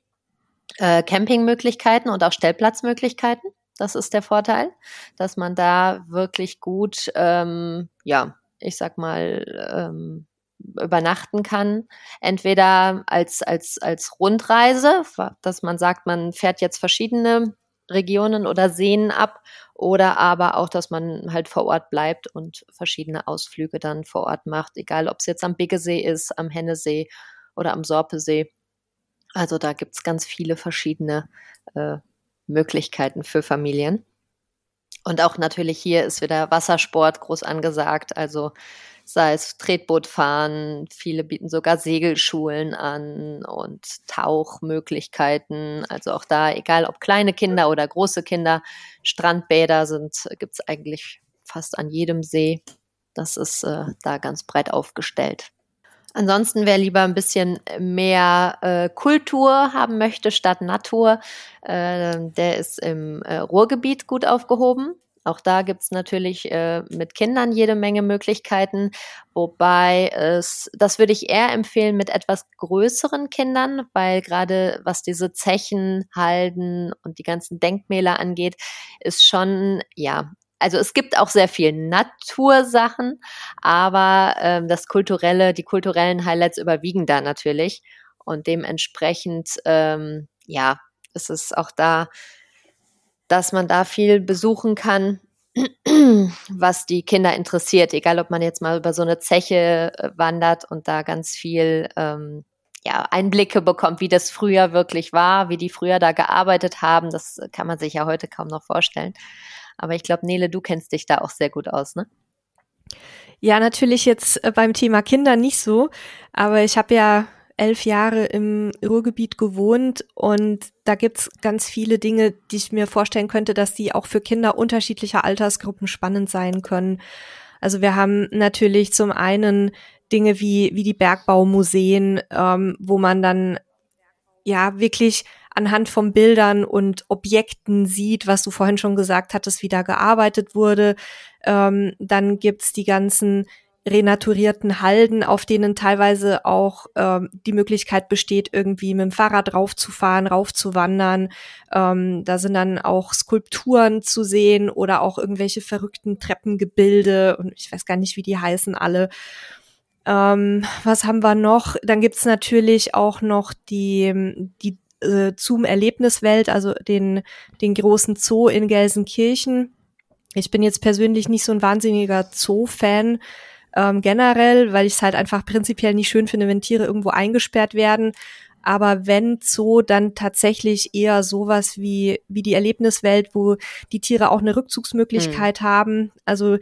äh, Campingmöglichkeiten und auch Stellplatzmöglichkeiten. Das ist der Vorteil, dass man da wirklich gut ähm, ja ich sag mal, ähm, übernachten kann. Entweder als, als, als Rundreise, dass man sagt, man fährt jetzt verschiedene Regionen oder Seen ab oder aber auch, dass man halt vor Ort bleibt und verschiedene Ausflüge dann vor Ort macht, egal ob es jetzt am Biggesee ist, am Hennesee oder am Sorpesee. Also da gibt's ganz viele verschiedene äh, Möglichkeiten für Familien. Und auch natürlich hier ist wieder Wassersport groß angesagt. Also sei es Tretbootfahren, viele bieten sogar Segelschulen an und Tauchmöglichkeiten. Also auch da, egal ob kleine Kinder oder große Kinder, Strandbäder sind, gibt es eigentlich fast an jedem See. Das ist äh, da ganz breit aufgestellt. Ansonsten, wer lieber ein bisschen mehr äh, Kultur haben möchte statt Natur, äh, der ist im äh, Ruhrgebiet gut aufgehoben. Auch da gibt's natürlich äh, mit Kindern jede Menge Möglichkeiten, wobei es, das würde ich eher empfehlen mit etwas größeren Kindern, weil gerade was diese Zechen, Halden und die ganzen Denkmäler angeht, ist schon, ja, also es gibt auch sehr viel Natursachen, aber ähm, das kulturelle, die kulturellen Highlights überwiegen da natürlich und dementsprechend, ähm, ja, ist es auch da, dass man da viel besuchen kann, was die Kinder interessiert, egal ob man jetzt mal über so eine Zeche äh, wandert und da ganz viel ähm, ja, Einblicke bekommt, wie das früher wirklich war, wie die früher da gearbeitet haben. Das kann man sich ja heute kaum noch vorstellen. Aber ich glaube, Nele, du kennst dich da auch sehr gut aus, ne? Ja, natürlich jetzt äh, beim Thema Kinder nicht so, aber ich habe ja elf Jahre im Ruhrgebiet gewohnt und da gibt's ganz viele Dinge, die ich mir vorstellen könnte, dass die auch für Kinder unterschiedlicher Altersgruppen spannend sein können. Also wir haben natürlich zum einen Dinge wie, wie die Bergbaumuseen, ähm, wo man dann ja wirklich anhand von Bildern und Objekten sieht, was du vorhin schon gesagt hattest, wie da gearbeitet wurde. Ähm, dann gibt's die ganzen renaturierten Halden, auf denen teilweise auch ähm, die Möglichkeit besteht, irgendwie mit dem Fahrrad raufzufahren, raufzuwandern. Ähm, da sind dann auch Skulpturen zu sehen oder auch irgendwelche verrückten Treppengebilde und ich weiß gar nicht, wie die heißen alle. Ähm, was haben wir noch? Dann gibt's natürlich auch noch die, die äh, Zoom Erlebniswelt, also den, den großen Zoo in Gelsenkirchen. Ich bin jetzt persönlich nicht so ein wahnsinniger Zoo-Fan ähm, generell, weil ich es halt einfach prinzipiell nicht schön finde, wenn Tiere irgendwo eingesperrt werden. Aber wenn Zoo, dann tatsächlich eher sowas wie, wie die Erlebniswelt, wo die Tiere auch eine Rückzugsmöglichkeit mhm. haben. Also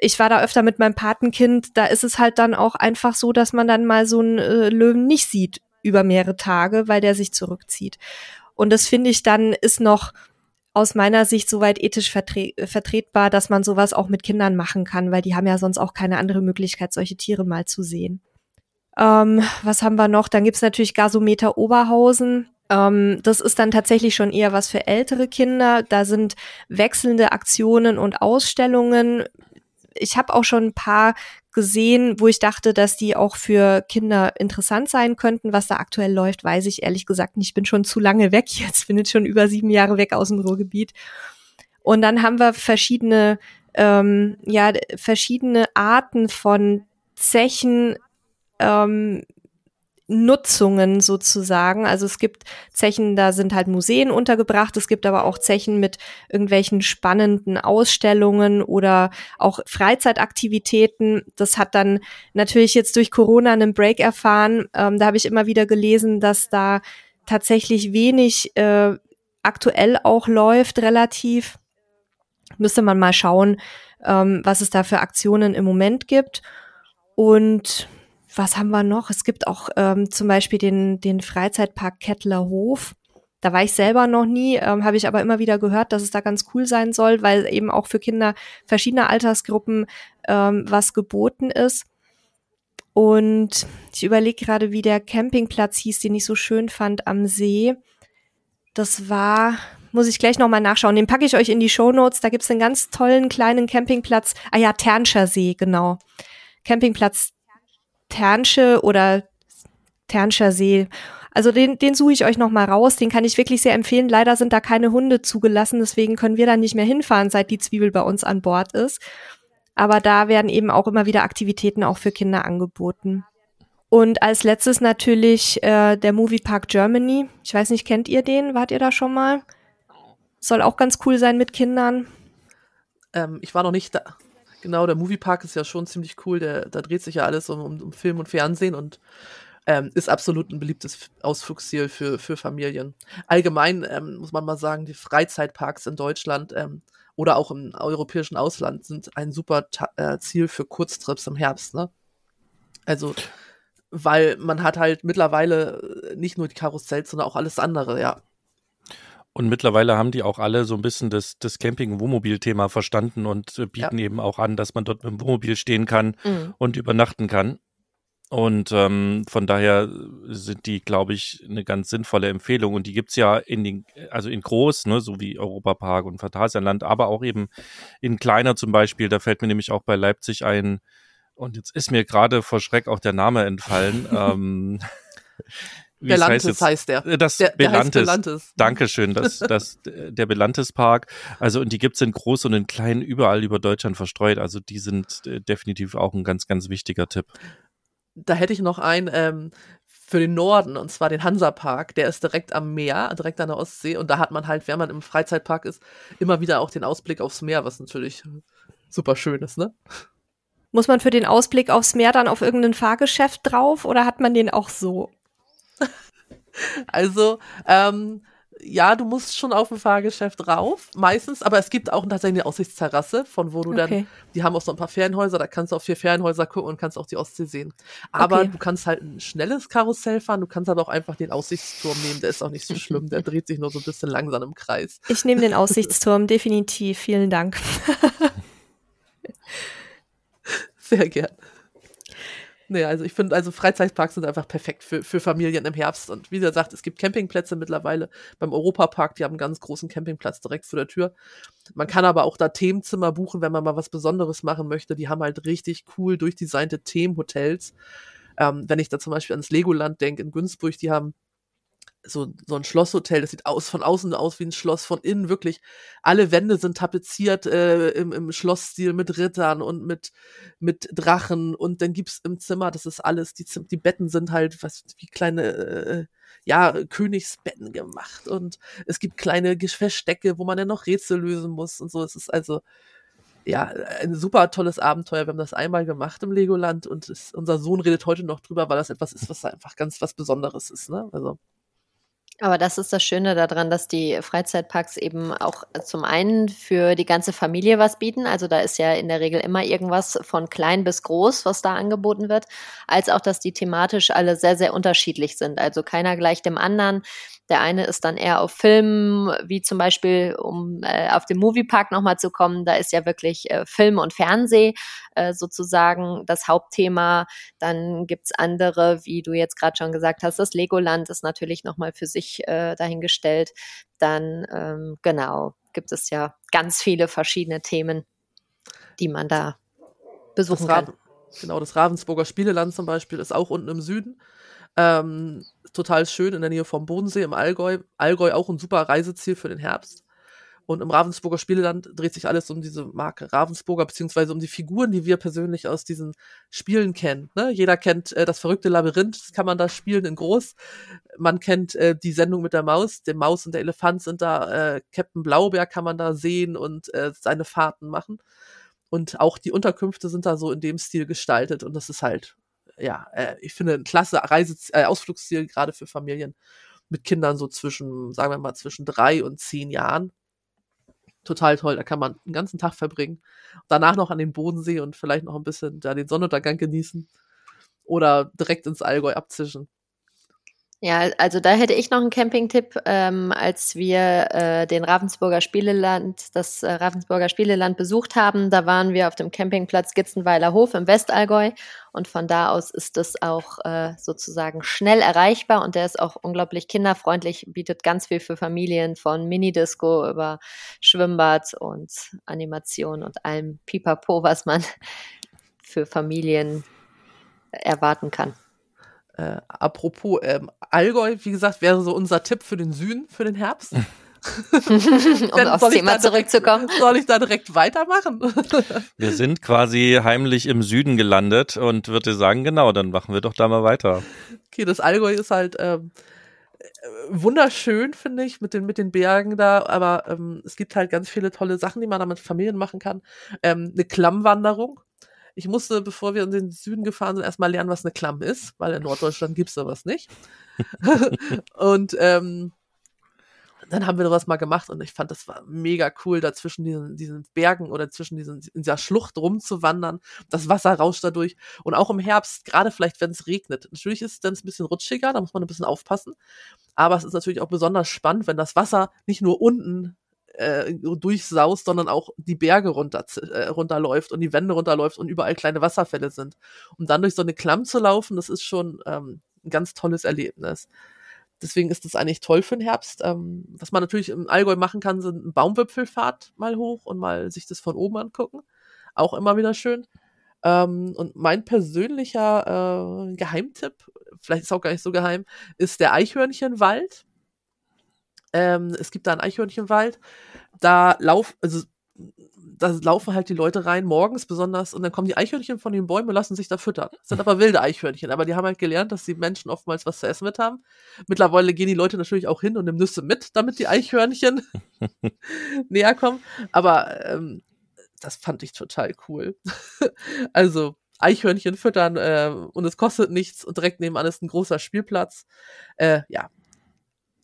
ich war da öfter mit meinem Patenkind, da ist es halt dann auch einfach so, dass man dann mal so einen äh, Löwen nicht sieht über mehrere Tage, weil der sich zurückzieht. Und das finde ich dann ist noch aus meiner Sicht soweit ethisch vertre vertretbar, dass man sowas auch mit Kindern machen kann, weil die haben ja sonst auch keine andere Möglichkeit, solche Tiere mal zu sehen. Ähm, was haben wir noch? Dann gibt's natürlich Gasometer Oberhausen. Ähm, das ist dann tatsächlich schon eher was für ältere Kinder. Da sind wechselnde Aktionen und Ausstellungen. Ich habe auch schon ein paar gesehen, wo ich dachte, dass die auch für Kinder interessant sein könnten. Was da aktuell läuft, weiß ich ehrlich gesagt nicht. Ich bin schon zu lange weg jetzt, bin jetzt schon über sieben Jahre weg aus dem Ruhrgebiet. Und dann haben wir verschiedene, ähm, ja, verschiedene Arten von Zechen, ähm, Nutzungen sozusagen. Also es gibt Zechen, da sind halt Museen untergebracht. Es gibt aber auch Zechen mit irgendwelchen spannenden Ausstellungen oder auch Freizeitaktivitäten. Das hat dann natürlich jetzt durch Corona einen Break erfahren. Ähm, da habe ich immer wieder gelesen, dass da tatsächlich wenig äh, aktuell auch läuft, relativ. Müsste man mal schauen, ähm, was es da für Aktionen im Moment gibt. Und was haben wir noch? Es gibt auch ähm, zum Beispiel den, den Freizeitpark Kettler Hof. Da war ich selber noch nie, ähm, habe ich aber immer wieder gehört, dass es da ganz cool sein soll, weil eben auch für Kinder verschiedener Altersgruppen ähm, was geboten ist. Und ich überlege gerade, wie der Campingplatz hieß, den ich so schön fand am See. Das war, muss ich gleich nochmal nachschauen. Den packe ich euch in die Show Notes. Da gibt's einen ganz tollen kleinen Campingplatz. Ah ja, Ternscher See, genau. Campingplatz Ternsche oder Ternscher See. Also den, den suche ich euch noch mal raus. Den kann ich wirklich sehr empfehlen. Leider sind da keine Hunde zugelassen, deswegen können wir da nicht mehr hinfahren, seit die Zwiebel bei uns an Bord ist. Aber da werden eben auch immer wieder Aktivitäten auch für Kinder angeboten. Und als letztes natürlich äh, der Moviepark Germany. Ich weiß nicht, kennt ihr den? Wart ihr da schon mal? Soll auch ganz cool sein mit Kindern. Ähm, ich war noch nicht da. Genau, der Moviepark ist ja schon ziemlich cool. Der, da dreht sich ja alles um, um, um Film und Fernsehen und ähm, ist absolut ein beliebtes Ausflugsziel für, für Familien. Allgemein ähm, muss man mal sagen, die Freizeitparks in Deutschland ähm, oder auch im europäischen Ausland sind ein super äh, Ziel für Kurztrips im Herbst. Ne? Also, weil man hat halt mittlerweile nicht nur die Karussells, sondern auch alles andere, ja. Und mittlerweile haben die auch alle so ein bisschen das, das Camping-Wohnmobil-Thema verstanden und äh, bieten ja. eben auch an, dass man dort mit dem Wohnmobil stehen kann mhm. und übernachten kann. Und ähm, von daher sind die, glaube ich, eine ganz sinnvolle Empfehlung. Und die gibt's ja in den, also in groß, ne, so wie Europapark und Phantasialand, aber auch eben in kleiner zum Beispiel. Da fällt mir nämlich auch bei Leipzig ein, und jetzt ist mir gerade vor Schreck auch der Name entfallen. ähm, Belantes heißt, heißt, der. Äh, das der, Belantes. Der Belantes. Dankeschön, das, das, der Belantes Park. Also, und die gibt's in groß und in klein überall über Deutschland verstreut. Also, die sind äh, definitiv auch ein ganz, ganz wichtiger Tipp. Da hätte ich noch einen ähm, für den Norden, und zwar den Hansapark. Der ist direkt am Meer, direkt an der Ostsee. Und da hat man halt, wenn man im Freizeitpark ist, immer wieder auch den Ausblick aufs Meer, was natürlich super schön ist, ne? Muss man für den Ausblick aufs Meer dann auf irgendein Fahrgeschäft drauf oder hat man den auch so? Also, ähm, ja, du musst schon auf dem Fahrgeschäft rauf, meistens, aber es gibt auch tatsächlich eine Aussichtsterrasse, von wo du okay. dann, die haben auch so ein paar Ferienhäuser, da kannst du auf vier Ferienhäuser gucken und kannst auch die Ostsee sehen. Aber okay. du kannst halt ein schnelles Karussell fahren, du kannst aber auch einfach den Aussichtsturm nehmen, der ist auch nicht so schlimm, der dreht sich nur so ein bisschen langsam im Kreis. Ich nehme den Aussichtsturm, definitiv, vielen Dank. Sehr gern. Nee, also ich finde, also Freizeitparks sind einfach perfekt für, für Familien im Herbst. Und wie gesagt, es gibt Campingplätze mittlerweile beim Europapark, die haben einen ganz großen Campingplatz direkt vor der Tür. Man kann aber auch da Themenzimmer buchen, wenn man mal was Besonderes machen möchte. Die haben halt richtig cool durchdesignte Themenhotels. Ähm, wenn ich da zum Beispiel ans Legoland denke in Günzburg, die haben so, so ein Schlosshotel, das sieht aus, von außen aus wie ein Schloss, von innen wirklich, alle Wände sind tapeziert äh, im, im Schlossstil mit Rittern und mit, mit Drachen und dann gibt's im Zimmer, das ist alles, die, die Betten sind halt was wie kleine, äh, ja, Königsbetten gemacht und es gibt kleine Verstecke, wo man dann noch Rätsel lösen muss und so. Es ist also, ja, ein super tolles Abenteuer. Wir haben das einmal gemacht im Legoland und es, unser Sohn redet heute noch drüber, weil das etwas ist, was einfach ganz was Besonderes ist, ne? Also. Aber das ist das Schöne daran, dass die Freizeitparks eben auch zum einen für die ganze Familie was bieten. Also da ist ja in der Regel immer irgendwas von klein bis groß, was da angeboten wird, als auch, dass die thematisch alle sehr, sehr unterschiedlich sind. Also keiner gleich dem anderen. Der eine ist dann eher auf Filmen, wie zum Beispiel, um äh, auf den Moviepark nochmal zu kommen, da ist ja wirklich äh, Film und Fernseh äh, sozusagen das Hauptthema. Dann gibt's andere, wie du jetzt gerade schon gesagt hast, das Legoland ist natürlich nochmal für sich äh, dahingestellt. Dann, ähm, genau, gibt es ja ganz viele verschiedene Themen, die man da besuchen kann. Genau, das Ravensburger Spieleland zum Beispiel ist auch unten im Süden. Ähm, total schön in der Nähe vom Bodensee im Allgäu. Allgäu auch ein super Reiseziel für den Herbst. Und im Ravensburger Spieleland dreht sich alles um diese Marke Ravensburger, beziehungsweise um die Figuren, die wir persönlich aus diesen Spielen kennen. Ne? Jeder kennt äh, das verrückte Labyrinth, das kann man da spielen in groß. Man kennt äh, die Sendung mit der Maus, der Maus und der Elefant sind da, äh, Captain Blaubeer kann man da sehen und äh, seine Fahrten machen. Und auch die Unterkünfte sind da so in dem Stil gestaltet und das ist halt, ja, äh, ich finde ein klasse Reise, äh, Ausflugsziel, gerade für Familien mit Kindern so zwischen, sagen wir mal, zwischen drei und zehn Jahren total toll. Da kann man den ganzen Tag verbringen. Danach noch an den Bodensee und vielleicht noch ein bisschen da den Sonnenuntergang genießen. Oder direkt ins Allgäu abzischen. Ja, also da hätte ich noch einen Campingtipp, ähm, als wir äh, den Ravensburger Spieleland, das äh, Ravensburger Spieleland besucht haben. Da waren wir auf dem Campingplatz Gitzenweiler Hof im Westallgäu und von da aus ist es auch äh, sozusagen schnell erreichbar und der ist auch unglaublich kinderfreundlich, bietet ganz viel für Familien von Minidisco über Schwimmbad und Animation und allem Pipapo, was man für Familien erwarten kann. Äh, apropos ähm, Allgäu, wie gesagt, wäre so unser Tipp für den Süden, für den Herbst. um aufs Thema direkt, zurückzukommen. Soll ich da direkt weitermachen? Wir sind quasi heimlich im Süden gelandet und würde sagen, genau, dann machen wir doch da mal weiter. Okay, das Allgäu ist halt ähm, wunderschön, finde ich, mit den, mit den Bergen da, aber ähm, es gibt halt ganz viele tolle Sachen, die man da mit Familien machen kann. Ähm, eine Klammwanderung ich musste, bevor wir in den Süden gefahren sind, erstmal lernen, was eine Klamm ist, weil in Norddeutschland gibt's sowas nicht. und ähm, dann haben wir sowas mal gemacht und ich fand, das war mega cool, da zwischen diesen, diesen Bergen oder zwischen diesen, in dieser Schlucht rumzuwandern. Das Wasser rauscht dadurch. Und auch im Herbst, gerade vielleicht, wenn es regnet. Natürlich ist es dann ein bisschen rutschiger, da muss man ein bisschen aufpassen. Aber es ist natürlich auch besonders spannend, wenn das Wasser nicht nur unten äh, durchsaust, sondern auch die Berge runter, äh, runterläuft und die Wände runterläuft und überall kleine Wasserfälle sind. Und dann durch so eine Klamm zu laufen, das ist schon ähm, ein ganz tolles Erlebnis. Deswegen ist das eigentlich toll für den Herbst. Ähm, was man natürlich im Allgäu machen kann, sind eine Baumwipfelfahrt mal hoch und mal sich das von oben angucken. Auch immer wieder schön. Ähm, und mein persönlicher äh, Geheimtipp, vielleicht ist auch gar nicht so geheim, ist der Eichhörnchenwald. Ähm, es gibt da einen Eichhörnchenwald. Da lauf, also da laufen halt die Leute rein morgens besonders und dann kommen die Eichhörnchen von den Bäumen und lassen sich da füttern. Das sind aber wilde Eichhörnchen, aber die haben halt gelernt, dass die Menschen oftmals was zu essen mit haben. Mittlerweile gehen die Leute natürlich auch hin und nehmen Nüsse mit, damit die Eichhörnchen näher kommen. Aber ähm, das fand ich total cool. also Eichhörnchen füttern äh, und es kostet nichts und direkt nebenan ist ein großer Spielplatz. Äh, ja,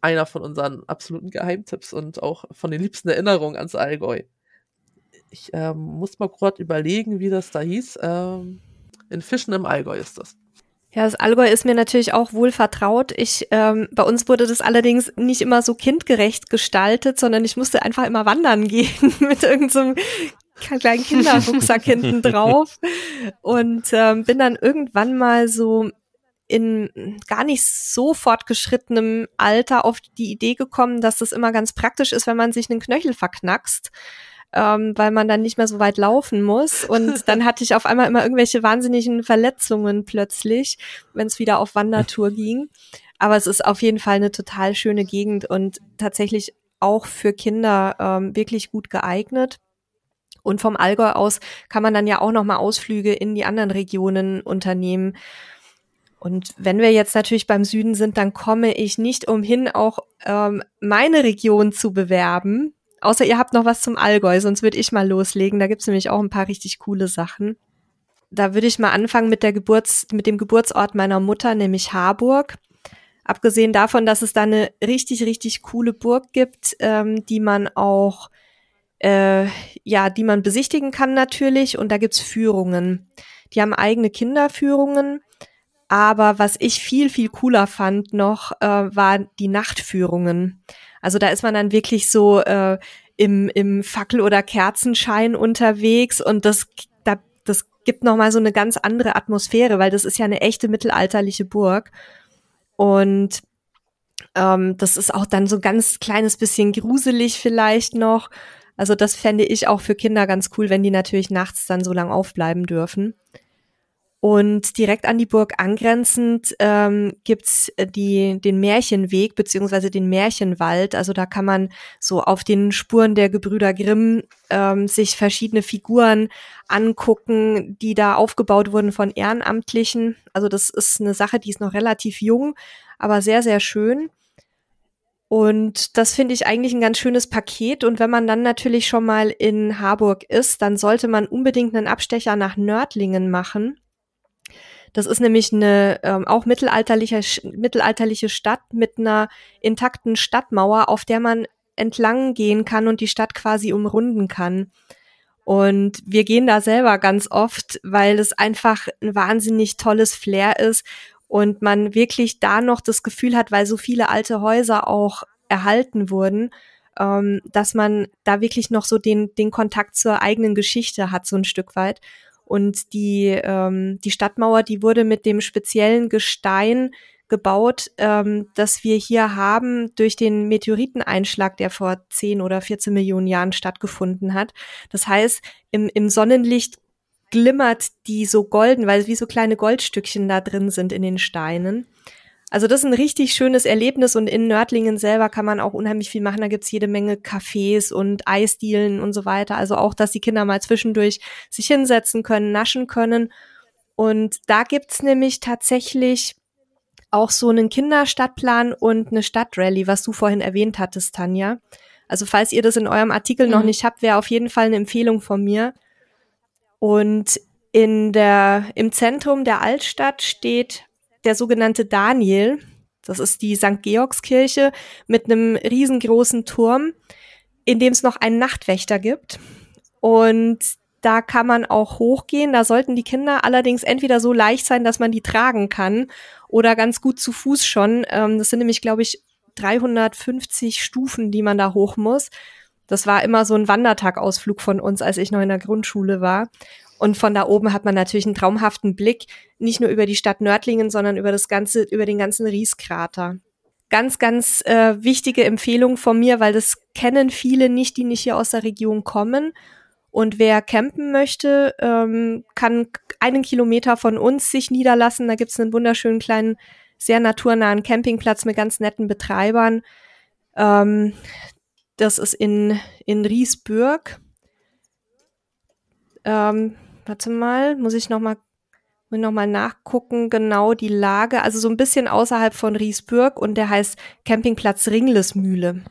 einer von unseren absoluten Geheimtipps und auch von den liebsten Erinnerungen ans Allgäu. Ich ähm, muss mal kurz überlegen, wie das da hieß. Ähm, in Fischen im Allgäu ist das. Ja, das Allgäu ist mir natürlich auch wohl vertraut. Ich, ähm, bei uns wurde das allerdings nicht immer so kindgerecht gestaltet, sondern ich musste einfach immer wandern gehen mit irgendeinem so kleinen Kinderrucksack hinten drauf und ähm, bin dann irgendwann mal so in gar nicht so fortgeschrittenem Alter auf die Idee gekommen, dass das immer ganz praktisch ist, wenn man sich einen Knöchel verknackst, ähm, weil man dann nicht mehr so weit laufen muss. Und dann hatte ich auf einmal immer irgendwelche wahnsinnigen Verletzungen plötzlich, wenn es wieder auf Wandertour ging. Aber es ist auf jeden Fall eine total schöne Gegend und tatsächlich auch für Kinder ähm, wirklich gut geeignet. Und vom Allgäu aus kann man dann ja auch noch mal Ausflüge in die anderen Regionen unternehmen. Und wenn wir jetzt natürlich beim Süden sind, dann komme ich nicht umhin, auch ähm, meine Region zu bewerben. Außer ihr habt noch was zum Allgäu, sonst würde ich mal loslegen. Da gibt's nämlich auch ein paar richtig coole Sachen. Da würde ich mal anfangen mit der Geburts, mit dem Geburtsort meiner Mutter, nämlich Harburg. Abgesehen davon, dass es da eine richtig, richtig coole Burg gibt, ähm, die man auch, äh, ja, die man besichtigen kann natürlich. Und da gibt's Führungen. Die haben eigene Kinderführungen Aber was ich viel, viel cooler fand noch, äh, waren die Nachtführungen. Also da ist man dann wirklich so äh, im, im Fackel- oder Kerzenschein unterwegs und das, da, das gibt nochmal so eine ganz andere Atmosphäre, weil das ist ja eine echte mittelalterliche Burg. Und ähm, das ist auch dann so ein ganz kleines bisschen gruselig vielleicht noch. Also das fände ich auch für Kinder ganz cool, wenn die natürlich nachts dann so lang aufbleiben dürfen. Und direkt an die Burg angrenzend ähm, gibt's äh, die, den Märchenweg beziehungsweise den Märchenwald. Also da kann man so auf den Spuren der Gebrüder Grimm ähm, sich verschiedene Figuren angucken, die da aufgebaut wurden von Ehrenamtlichen. Also das ist eine Sache, die ist noch relativ jung, aber sehr, sehr schön. Und das finde ich eigentlich ein ganz schönes Paket. Und wenn man dann natürlich schon mal in Harburg ist, dann sollte man unbedingt einen Abstecher nach Nördlingen machen. Das ist nämlich eine ähm, auch mittelalterliche, mittelalterliche Stadt mit einer intakten Stadtmauer, auf der man entlang gehen kann und die Stadt quasi umrunden kann. Und wir gehen da selber ganz oft, weil es einfach ein wahnsinnig tolles Flair ist und man wirklich da noch das Gefühl hat, weil so viele alte Häuser auch erhalten wurden, ähm, dass man da wirklich noch so den, den Kontakt zur eigenen Geschichte hat, so ein Stück weit. Und die, ähm, die Stadtmauer, die wurde mit dem speziellen Gestein gebaut, ähm, das wir hier haben durch den Meteoriteneinschlag, der vor 10 oder 14 Millionen Jahren stattgefunden hat. Das heißt, im, im Sonnenlicht glimmert die so golden, weil es wie so kleine Goldstückchen da drin sind in den Steinen. Also das ist ein richtig schönes Erlebnis und in Nördlingen selber kann man auch unheimlich viel machen. Da gibt's jede Menge Cafés und Eisdielen und so weiter. Also auch, dass die Kinder mal zwischendurch sich hinsetzen können, naschen können. Und da gibt's nämlich tatsächlich auch so einen Kinderstadtplan und eine Stadtrally, was du vorhin erwähnt hattest, Tanja. Also falls ihr das in eurem Artikel mhm. noch nicht habt, wäre auf jeden Fall eine Empfehlung von mir. Und in der, im Zentrum der Altstadt steht der sogenannte Daniel. Das ist die St. Georgskirche mit einem riesengroßen Turm, in dem es noch einen Nachtwächter gibt. Und da kann man auch hochgehen. Da sollten die Kinder allerdings entweder so leicht sein, dass man die tragen kann oder ganz gut zu Fuß schon. Ähm, das sind nämlich, glaube ich, 350 Stufen, die man da hoch muss. Das war immer so ein Wandertagausflug von uns, als ich noch in der Grundschule war. Und von da oben hat man natürlich einen traumhaften Blick, nicht nur über die Stadt Nördlingen, sondern über das ganze, über den ganzen Rieskrater. Ganz, ganz äh, wichtige Empfehlung von mir, weil das kennen viele nicht, die nicht hier aus der Region kommen. Und wer campen möchte, ähm, kann einen Kilometer von uns sich niederlassen. Da gibt's einen wunderschönen kleinen, sehr naturnahen Campingplatz mit ganz netten Betreibern. Ähm, das ist in, in Riesbürg. Ähm, warte mal, muss ich noch mal, muss noch mal nachgucken, genau die Lage. Also so ein bisschen außerhalb von Riesbürg und der heißt Campingplatz Ringlesmühle.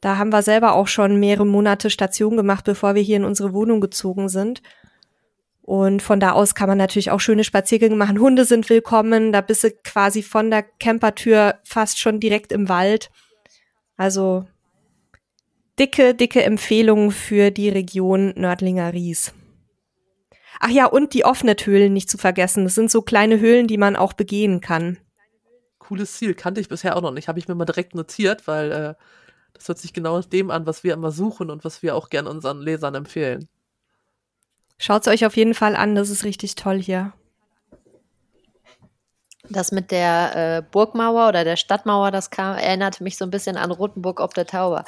Da haben wir selber auch schon mehrere Monate Station gemacht, bevor wir hier in unsere Wohnung gezogen sind. Und von da aus kann man natürlich auch schöne Spaziergänge machen. Hunde sind willkommen. Da bist du quasi von der Campertür fast schon direkt im Wald. Also dicke, dicke Empfehlung für die Region Nördlinger Ries. Ach ja, und die Offnet-Höhlen nicht zu vergessen. Das sind so kleine Höhlen, die man auch begehen kann. Cooles Ziel, kannte ich bisher auch noch nicht. Habe ich mir mal direkt notiert, weil äh, das hört sich genau dem an, was wir immer suchen und was wir auch gern unseren Lesern empfehlen. Schaut's euch auf jeden Fall an, das ist richtig toll hier. Das mit der äh, Burgmauer oder der Stadtmauer, das kam, erinnerte mich so ein bisschen an Rotenburg ob der Tauber.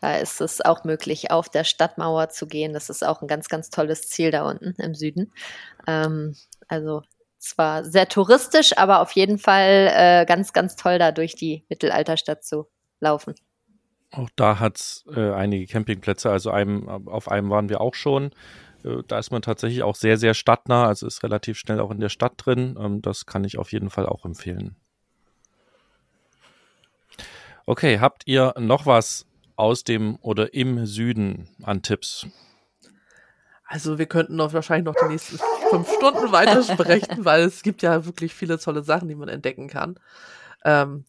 Da ist es auch möglich, auf der Stadtmauer zu gehen. Das ist auch ein ganz, ganz tolles Ziel da unten im Süden. Ähm, also zwar sehr touristisch, aber auf jeden Fall äh, ganz, ganz toll, da durch die Mittelalterstadt zu laufen. Auch da hat es äh, einige Campingplätze, also einem, auf einem waren wir auch schon. Äh, da ist man tatsächlich auch sehr, sehr stadtnah, also ist relativ schnell auch in der Stadt drin. Ähm, das kann ich auf jeden Fall auch empfehlen. Okay, habt ihr noch was aus dem oder im Süden an Tipps? Also wir könnten noch wahrscheinlich noch die nächsten fünf Stunden weiter sprechen, weil es gibt ja wirklich viele tolle Sachen, die man entdecken kann. Ähm,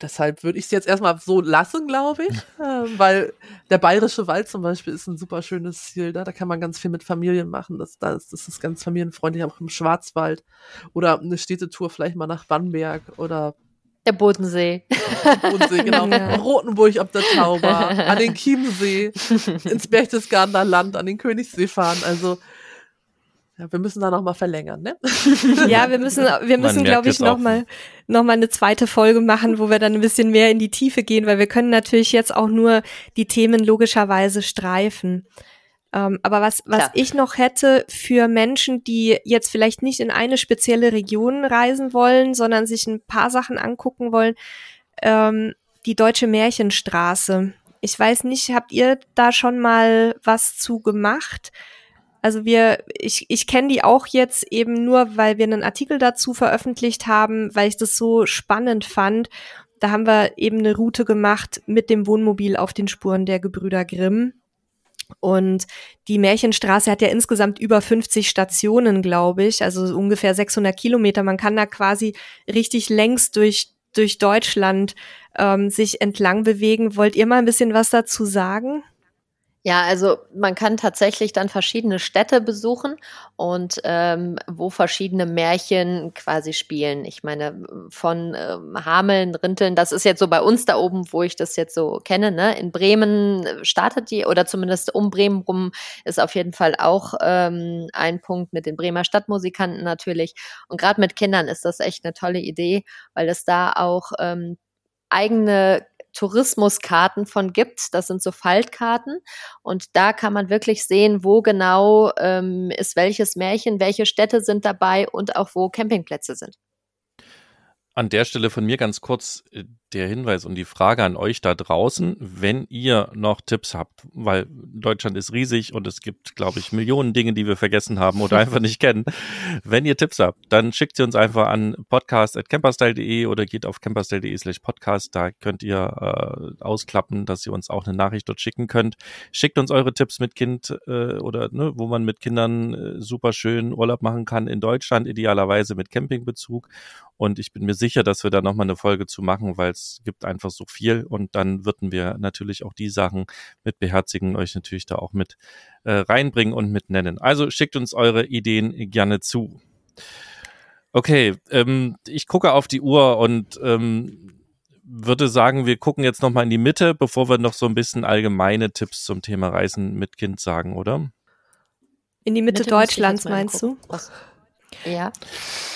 deshalb würde ich es jetzt erstmal so lassen, glaube ich, äh, weil der Bayerische Wald zum Beispiel ist ein super schönes Ziel. Da, da kann man ganz viel mit Familien machen. Das, das, das ist ganz familienfreundlich, auch im Schwarzwald. Oder eine Städtetour vielleicht mal nach Bamberg oder der Bodensee. Bodensee, genau. Ja. Rotenburg ob der Tauber, an den Chiemsee, ins Berchtesgadener Land, an den Königssee fahren. Also ja, wir müssen da noch mal verlängern, ne? Ja, wir müssen, wir müssen, glaube ich, noch mal, noch mal eine zweite Folge machen, wo wir dann ein bisschen mehr in die Tiefe gehen, weil wir können natürlich jetzt auch nur die Themen logischerweise streifen. Ähm, aber was, was ich noch hätte für Menschen, die jetzt vielleicht nicht in eine spezielle Region reisen wollen, sondern sich ein paar Sachen angucken wollen, ähm, die Deutsche Märchenstraße. Ich weiß nicht, habt ihr da schon mal was zu gemacht? Also wir, ich, ich kenne die auch jetzt eben nur, weil wir einen Artikel dazu veröffentlicht haben, weil ich das so spannend fand. Da haben wir eben eine Route gemacht mit dem Wohnmobil auf den Spuren der Gebrüder Grimm. Und die Märchenstraße hat ja insgesamt über 50 Stationen, glaube ich, also ungefähr 600 Kilometer. Man kann da quasi richtig längs durch, durch Deutschland ähm, sich entlang bewegen. Wollt ihr mal ein bisschen was dazu sagen? Ja, also man kann tatsächlich dann verschiedene Städte besuchen und ähm, wo verschiedene Märchen quasi spielen. Ich meine, von ähm, Hameln, Rinteln, das ist jetzt so bei uns da oben, wo ich das jetzt so kenne. Ne? In Bremen startet die, oder zumindest um Bremen rum ist auf jeden Fall auch ähm, ein Punkt mit den Bremer Stadtmusikanten natürlich. Und gerade mit Kindern ist das echt eine tolle Idee, weil es da auch ähm, eigene Tourismuskarten von gibt. Das sind so Faltkarten. Und da kann man wirklich sehen, wo genau ähm, ist welches Märchen, welche Städte sind dabei und auch wo Campingplätze sind. An der Stelle von mir ganz kurz äh, der Hinweis und die Frage an euch da draußen, wenn ihr noch Tipps habt, weil Deutschland ist riesig und es gibt, glaube ich, Millionen Dinge, die wir vergessen haben oder einfach nicht kennen. Wenn ihr Tipps habt, dann schickt sie uns einfach an podcast.camperstyle.de oder geht auf camperstyle.de slash podcast. Da könnt ihr äh, ausklappen, dass ihr uns auch eine Nachricht dort schicken könnt. Schickt uns eure Tipps mit Kind äh, oder ne, wo man mit Kindern äh, super schön Urlaub machen kann in Deutschland, idealerweise mit Campingbezug. Und ich bin mir sicher, dass wir da nochmal eine Folge zu machen, weil es gibt einfach so viel und dann würden wir natürlich auch die Sachen mit beherzigen, euch natürlich da auch mit äh, reinbringen und mit nennen. Also schickt uns eure Ideen gerne zu. Okay, ähm, ich gucke auf die Uhr und ähm, würde sagen, wir gucken jetzt nochmal in die Mitte, bevor wir noch so ein bisschen allgemeine Tipps zum Thema Reisen mit Kind sagen, oder? In die Mitte, Mitte Deutschlands meinst du? Was? Ja.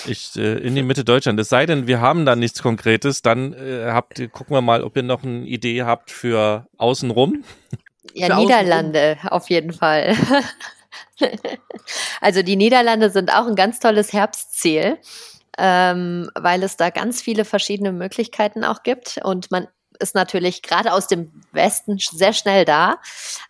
Ich, äh, in die Mitte Deutschland. Es sei denn, wir haben da nichts Konkretes, dann äh, habt, gucken wir mal, ob ihr noch eine Idee habt für außenrum. Ja, für Niederlande außenrum. auf jeden Fall. also die Niederlande sind auch ein ganz tolles Herbstziel, ähm, weil es da ganz viele verschiedene Möglichkeiten auch gibt und man ist natürlich gerade aus dem Westen sehr schnell da.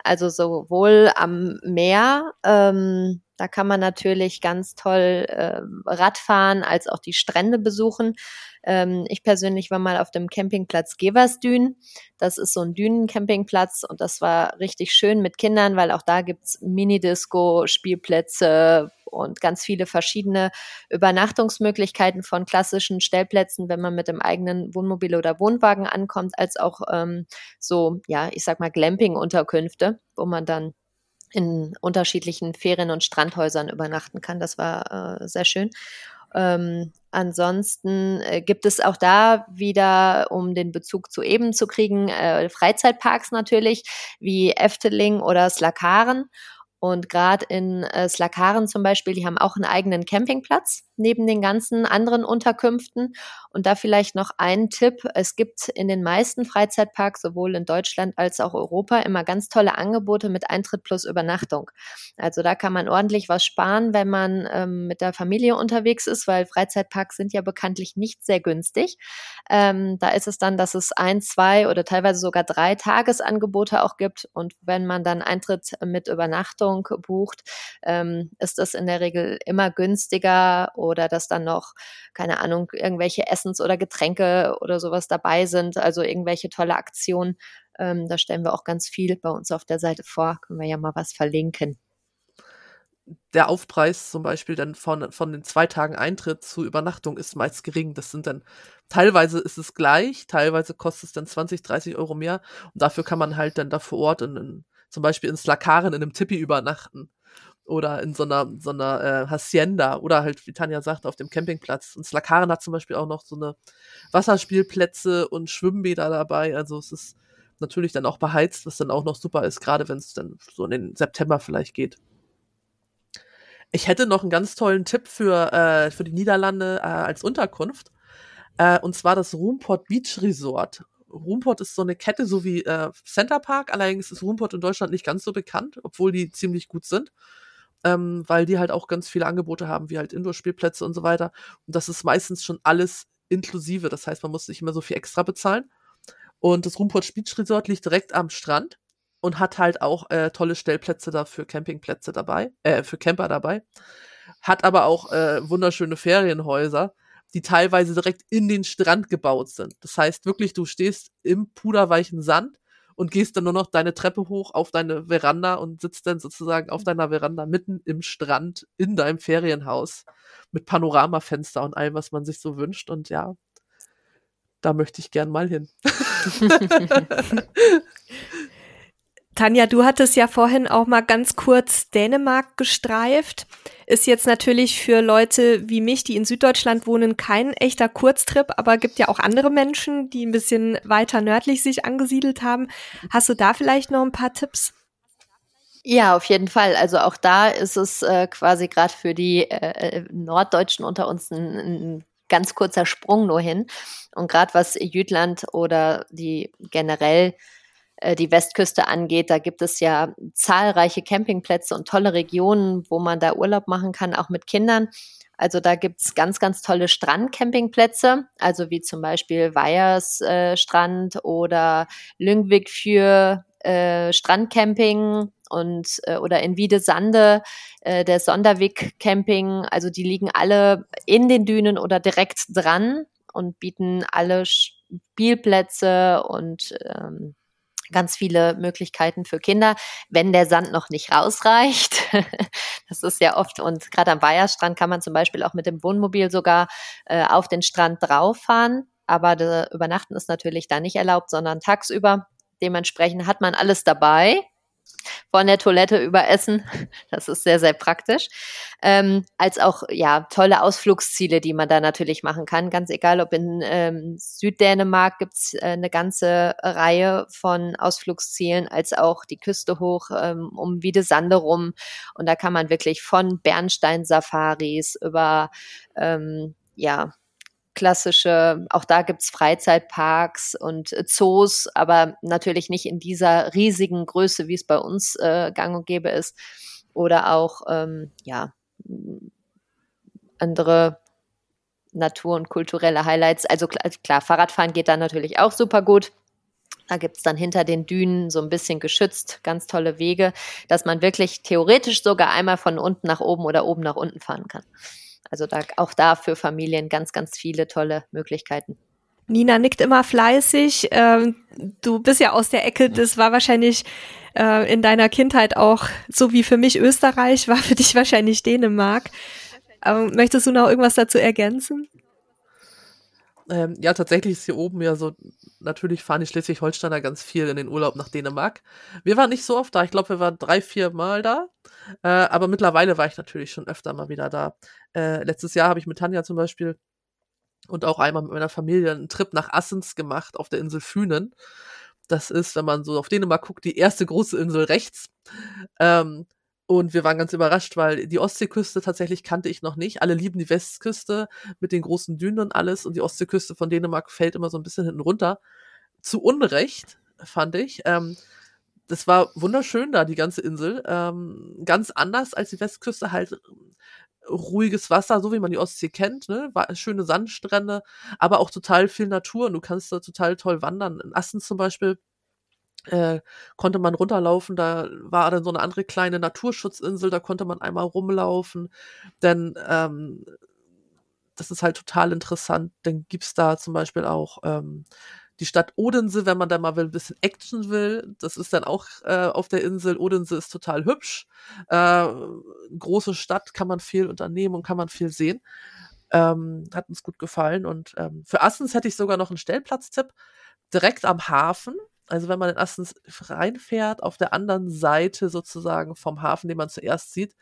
Also sowohl am Meer, ähm, da kann man natürlich ganz toll äh, Radfahren als auch die Strände besuchen. Ähm, ich persönlich war mal auf dem Campingplatz Geversdün. Das ist so ein Dünencampingplatz und das war richtig schön mit Kindern, weil auch da gibt's Minidisco, Spielplätze und ganz viele verschiedene Übernachtungsmöglichkeiten von klassischen Stellplätzen, wenn man mit dem eigenen Wohnmobil oder Wohnwagen ankommt, als auch ähm, so, ja, ich sag mal Glamping-Unterkünfte, wo man dann in unterschiedlichen Ferien- und Strandhäusern übernachten kann. Das war äh, sehr schön. Ähm, ansonsten äh, gibt es auch da wieder, um den Bezug zu eben zu kriegen, äh, Freizeitparks natürlich, wie Efteling oder Slakaren. Und gerade in äh, Slakaren zum Beispiel, die haben auch einen eigenen Campingplatz neben den ganzen anderen Unterkünften. Und da vielleicht noch ein Tipp. Es gibt in den meisten Freizeitparks, sowohl in Deutschland als auch Europa, immer ganz tolle Angebote mit Eintritt plus Übernachtung. Also da kann man ordentlich was sparen, wenn man ähm, mit der Familie unterwegs ist, weil Freizeitparks sind ja bekanntlich nicht sehr günstig. Ähm, da ist es dann, dass es ein, zwei oder teilweise sogar drei Tagesangebote auch gibt. Und wenn man dann Eintritt mit Übernachtung bucht, ähm, ist das in der Regel immer günstiger oder dass dann noch, keine Ahnung, irgendwelche Essens- oder Getränke oder sowas dabei sind, also irgendwelche tolle Aktionen. Ähm, da stellen wir auch ganz viel bei uns auf der Seite vor. Können wir ja mal was verlinken. der Aufpreis zum Beispiel dann von, von den zwei Tagen Eintritt zur Übernachtung ist meist gering. Das sind dann, teilweise ist es gleich, teilweise kostet es dann 20, 30 Euro mehr. Und dafür kann man halt dann da vor Ort in, in zum Beispiel in Slakaren in einem Tippi übernachten. Oder in so einer, so einer äh, Hacienda oder halt, wie Tanja sagt, auf dem Campingplatz. Und Slakaren hat zum Beispiel auch noch so eine Wasserspielplätze und Schwimmbäder dabei. Also es ist natürlich dann auch beheizt, was dann auch noch super ist, gerade wenn es dann so in den September vielleicht geht. Ich hätte noch einen ganz tollen Tipp für, äh, für die Niederlande äh, als Unterkunft. Äh, und zwar das Roomport Beach Resort. Roomport ist so eine Kette, so wie äh, Center Park. Allerdings ist Roomport in Deutschland nicht ganz so bekannt, obwohl die ziemlich gut sind. Ähm, weil die halt auch ganz viele Angebote haben, wie halt Indoor-Spielplätze und so weiter. Und das ist meistens schon alles inklusive. Das heißt, man muss nicht immer so viel extra bezahlen. Und das Roomport Beach Resort liegt direkt am Strand und hat halt auch äh, tolle Stellplätze da für Campingplätze dabei, äh, für Camper dabei. Hat aber auch äh, wunderschöne Ferienhäuser, die teilweise direkt in den Strand gebaut sind. Das heißt wirklich, du stehst im puderweichen Sand und gehst dann nur noch deine Treppe hoch auf deine Veranda und sitzt dann sozusagen auf deiner Veranda mitten im Strand in deinem Ferienhaus mit Panoramafenster und allem, was man sich so wünscht. Und ja, da möchte ich gern mal hin. Tanja, du hattest ja vorhin auch mal ganz kurz Dänemark gestreift. Ist jetzt natürlich für Leute wie mich, die in Süddeutschland wohnen, kein echter Kurztrip, aber gibt ja auch andere Menschen, die ein bisschen weiter nördlich sich angesiedelt haben. Hast du da vielleicht noch ein paar Tipps? Ja, auf jeden Fall. Also auch da ist es äh, quasi gerade für die äh, äh, Norddeutschen unter uns ein, ein ganz kurzer Sprung nur hin. Und gerade was Jütland oder die generell äh, die Westküste angeht. Da gibt es ja zahlreiche Campingplätze und tolle Regionen, wo man da Urlaub machen kann, auch mit Kindern. Also da gibt's ganz, ganz tolle Strandcampingplätze, also wie zum Beispiel Weyers äh, Strand oder Lüngwig für äh, Strandcamping und äh, oder in Wiedesande äh, der Sonderweg Camping. Also die liegen alle in den Dünen oder direkt dran und bieten alle Spielplätze und ähm, ganz viele Möglichkeiten für Kinder, wenn der Sand noch nicht rausreicht. das ist ja oft, und gerade am Bayerstrand kann man zum Beispiel auch mit dem Wohnmobil sogar äh, auf den Strand drauf fahren. Aber Übernachten ist natürlich da nicht erlaubt, sondern tagsüber. Dementsprechend hat man alles dabei von der Toilette über Essen. Das ist sehr, sehr praktisch. Ähm, als auch ja tolle Ausflugsziele, die man da natürlich machen kann. Ganz egal, ob in ähm, Süddänemark gibt's äh, eine ganze Reihe von Ausflugszielen, als auch die Küste hoch ähm, um Wiedesande rum. Und da kann man wirklich von Bernstein-Safaris über ähm, ja, klassische, auch da gibt's Freizeitparks und äh, Zoos, aber natürlich nicht in dieser riesigen Größe, wie es bei uns äh, gang und gäbe ist. Oder auch, ähm, ja, andere Natur- und kulturelle Highlights. Also klar, also klar, Fahrradfahren geht da natürlich auch super gut. Da gibt's dann hinter den Dünen so ein bisschen geschützt, ganz tolle Wege, dass man wirklich theoretisch sogar einmal von unten nach oben oder oben nach unten fahren kann. Also da, auch da für Familien ganz, ganz viele tolle Möglichkeiten. Nina nickt immer fleißig. Ähm, du bist ja aus der Ecke, das war wahrscheinlich äh, in deiner Kindheit auch, so wie für mich Österreich, war für dich wahrscheinlich Dänemark. Ähm, möchtest du noch irgendwas dazu ergänzen? Ähm, ja, tatsächlich ist hier oben ja so, natürlich fahren die Schleswig-Holsteiner ganz viel in den Urlaub nach Dänemark. Wir waren nicht so oft da, ich glaube, wir waren drei, vier Mal da. Äh, aber mittlerweile war ich natürlich schon öfter mal wieder da. Äh, letztes Jahr habe ich mit Tanja zum Beispiel und auch einmal mit meiner Familie einen Trip nach Assens gemacht auf der Insel Fünen. Das ist, wenn man so auf Dänemark guckt, die erste große Insel rechts. Ähm, und wir waren ganz überrascht, weil die Ostseeküste tatsächlich kannte ich noch nicht. Alle lieben die Westküste mit den großen Dünen und alles. Und die Ostseeküste von Dänemark fällt immer so ein bisschen hinten runter. Zu Unrecht, fand ich. Ähm, das war wunderschön da, die ganze Insel. Ähm, ganz anders als die Westküste, halt ruhiges Wasser, so wie man die Ostsee kennt, ne? Schöne Sandstrände, aber auch total viel Natur und du kannst da total toll wandern. In Assen zum Beispiel äh, konnte man runterlaufen, da war dann so eine andere kleine Naturschutzinsel, da konnte man einmal rumlaufen, denn ähm, das ist halt total interessant. Dann gibt's da zum Beispiel auch ähm, Die Stadt Odense, wenn man da mal ein bisschen Action will, das ist dann auch äh, auf der Insel. Odense ist total hübsch. Äh, große Stadt, kann man viel unternehmen und kann man viel sehen. Ähm, hat uns gut gefallen. Und ähm, für Assens hätte ich sogar noch einen Stellplatztipp. Direkt am Hafen. Also wenn man in Assens reinfährt, auf der anderen Seite sozusagen vom Hafen, den man zuerst sieht,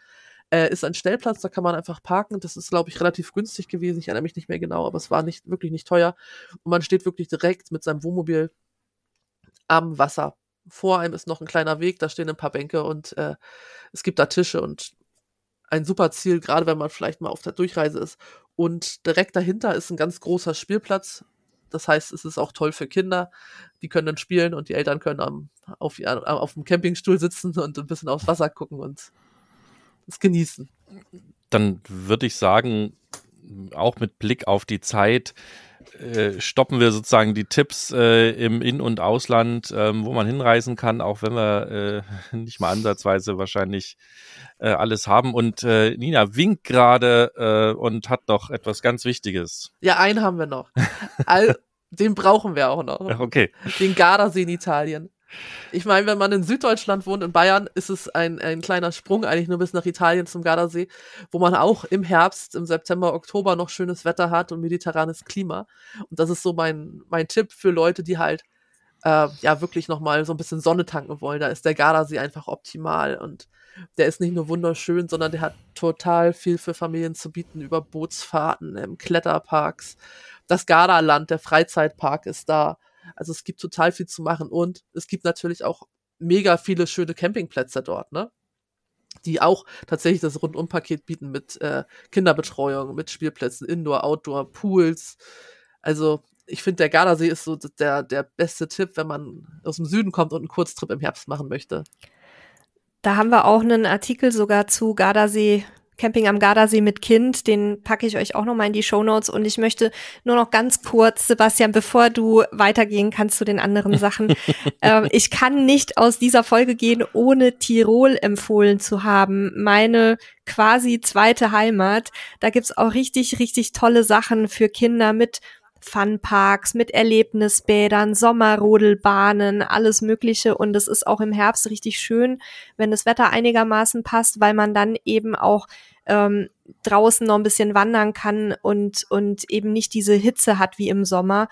äh, ist ein Stellplatz, da kann man einfach parken. Das ist, glaube ich, relativ günstig gewesen. Ich erinnere mich nicht mehr genau, aber es war nicht wirklich nicht teuer. Und man steht wirklich direkt mit seinem Wohnmobil am Wasser. Vor einem ist noch ein kleiner Weg, da stehen ein paar Bänke und äh, es gibt da Tische und ein super Ziel, gerade wenn man vielleicht mal auf der Durchreise ist. Und direkt dahinter ist ein ganz großer Spielplatz. Das heißt, es ist auch toll für Kinder. Die können dann spielen und die Eltern können am, auf, auf dem Campingstuhl sitzen und ein bisschen aufs Wasser gucken und es genießen. Dann würde ich sagen, auch mit Blick auf die Zeit, äh, stoppen wir sozusagen die Tipps äh, im In- und Ausland, ähm, wo man hinreisen kann, auch wenn wir äh, nicht mal ansatzweise wahrscheinlich äh, alles haben. Und äh, Nina winkt gerade äh, und hat noch etwas ganz Wichtiges. Ja, einen haben wir noch. All, den brauchen wir auch noch. Okay. Den Gardasee in Italien. Ich meine, wenn man in Süddeutschland wohnt, in Bayern, ist es ein, ein kleiner Sprung eigentlich nur bis nach Italien zum Gardasee, wo man auch im Herbst, im September, Oktober noch schönes Wetter hat und mediterranes Klima. Und das ist so mein, mein Tipp für Leute, die halt äh, ja wirklich nochmal so ein bisschen Sonne tanken wollen. Da ist der Gardasee einfach optimal und der ist nicht nur wunderschön, sondern der hat total viel für Familien zu bieten über Bootsfahrten, ähm, Kletterparks. Das Gardaland, der Freizeitpark ist da also es gibt total viel zu machen und es gibt natürlich auch mega viele schöne Campingplätze dort, ne? Die auch tatsächlich das Rundumpaket bieten mit äh, Kinderbetreuung, mit Spielplätzen, Indoor, Outdoor, Pools. Also ich finde, der Gardasee ist so der, der beste Tipp, wenn man aus dem Süden kommt und einen Kurztrip im Herbst machen möchte. Da haben wir auch einen Artikel sogar zu Gardasee Camping am Gardasee mit Kind, den packe ich euch auch nochmal in die Show Notes. Und ich möchte nur noch ganz kurz, Sebastian, bevor du weitergehen kannst zu den anderen Sachen. ähm, ich kann nicht aus dieser Folge gehen, ohne Tirol empfohlen zu haben. Meine quasi zweite Heimat. Da gibt's auch richtig, richtig tolle Sachen für Kinder mit Funparks, mit Erlebnisbädern, Sommerrodelbahnen, alles Mögliche. Und es ist auch im Herbst richtig schön, wenn das Wetter einigermaßen passt, weil man dann eben auch ähm, draußen noch ein bisschen wandern kann und, und eben nicht diese Hitze hat wie im Sommer.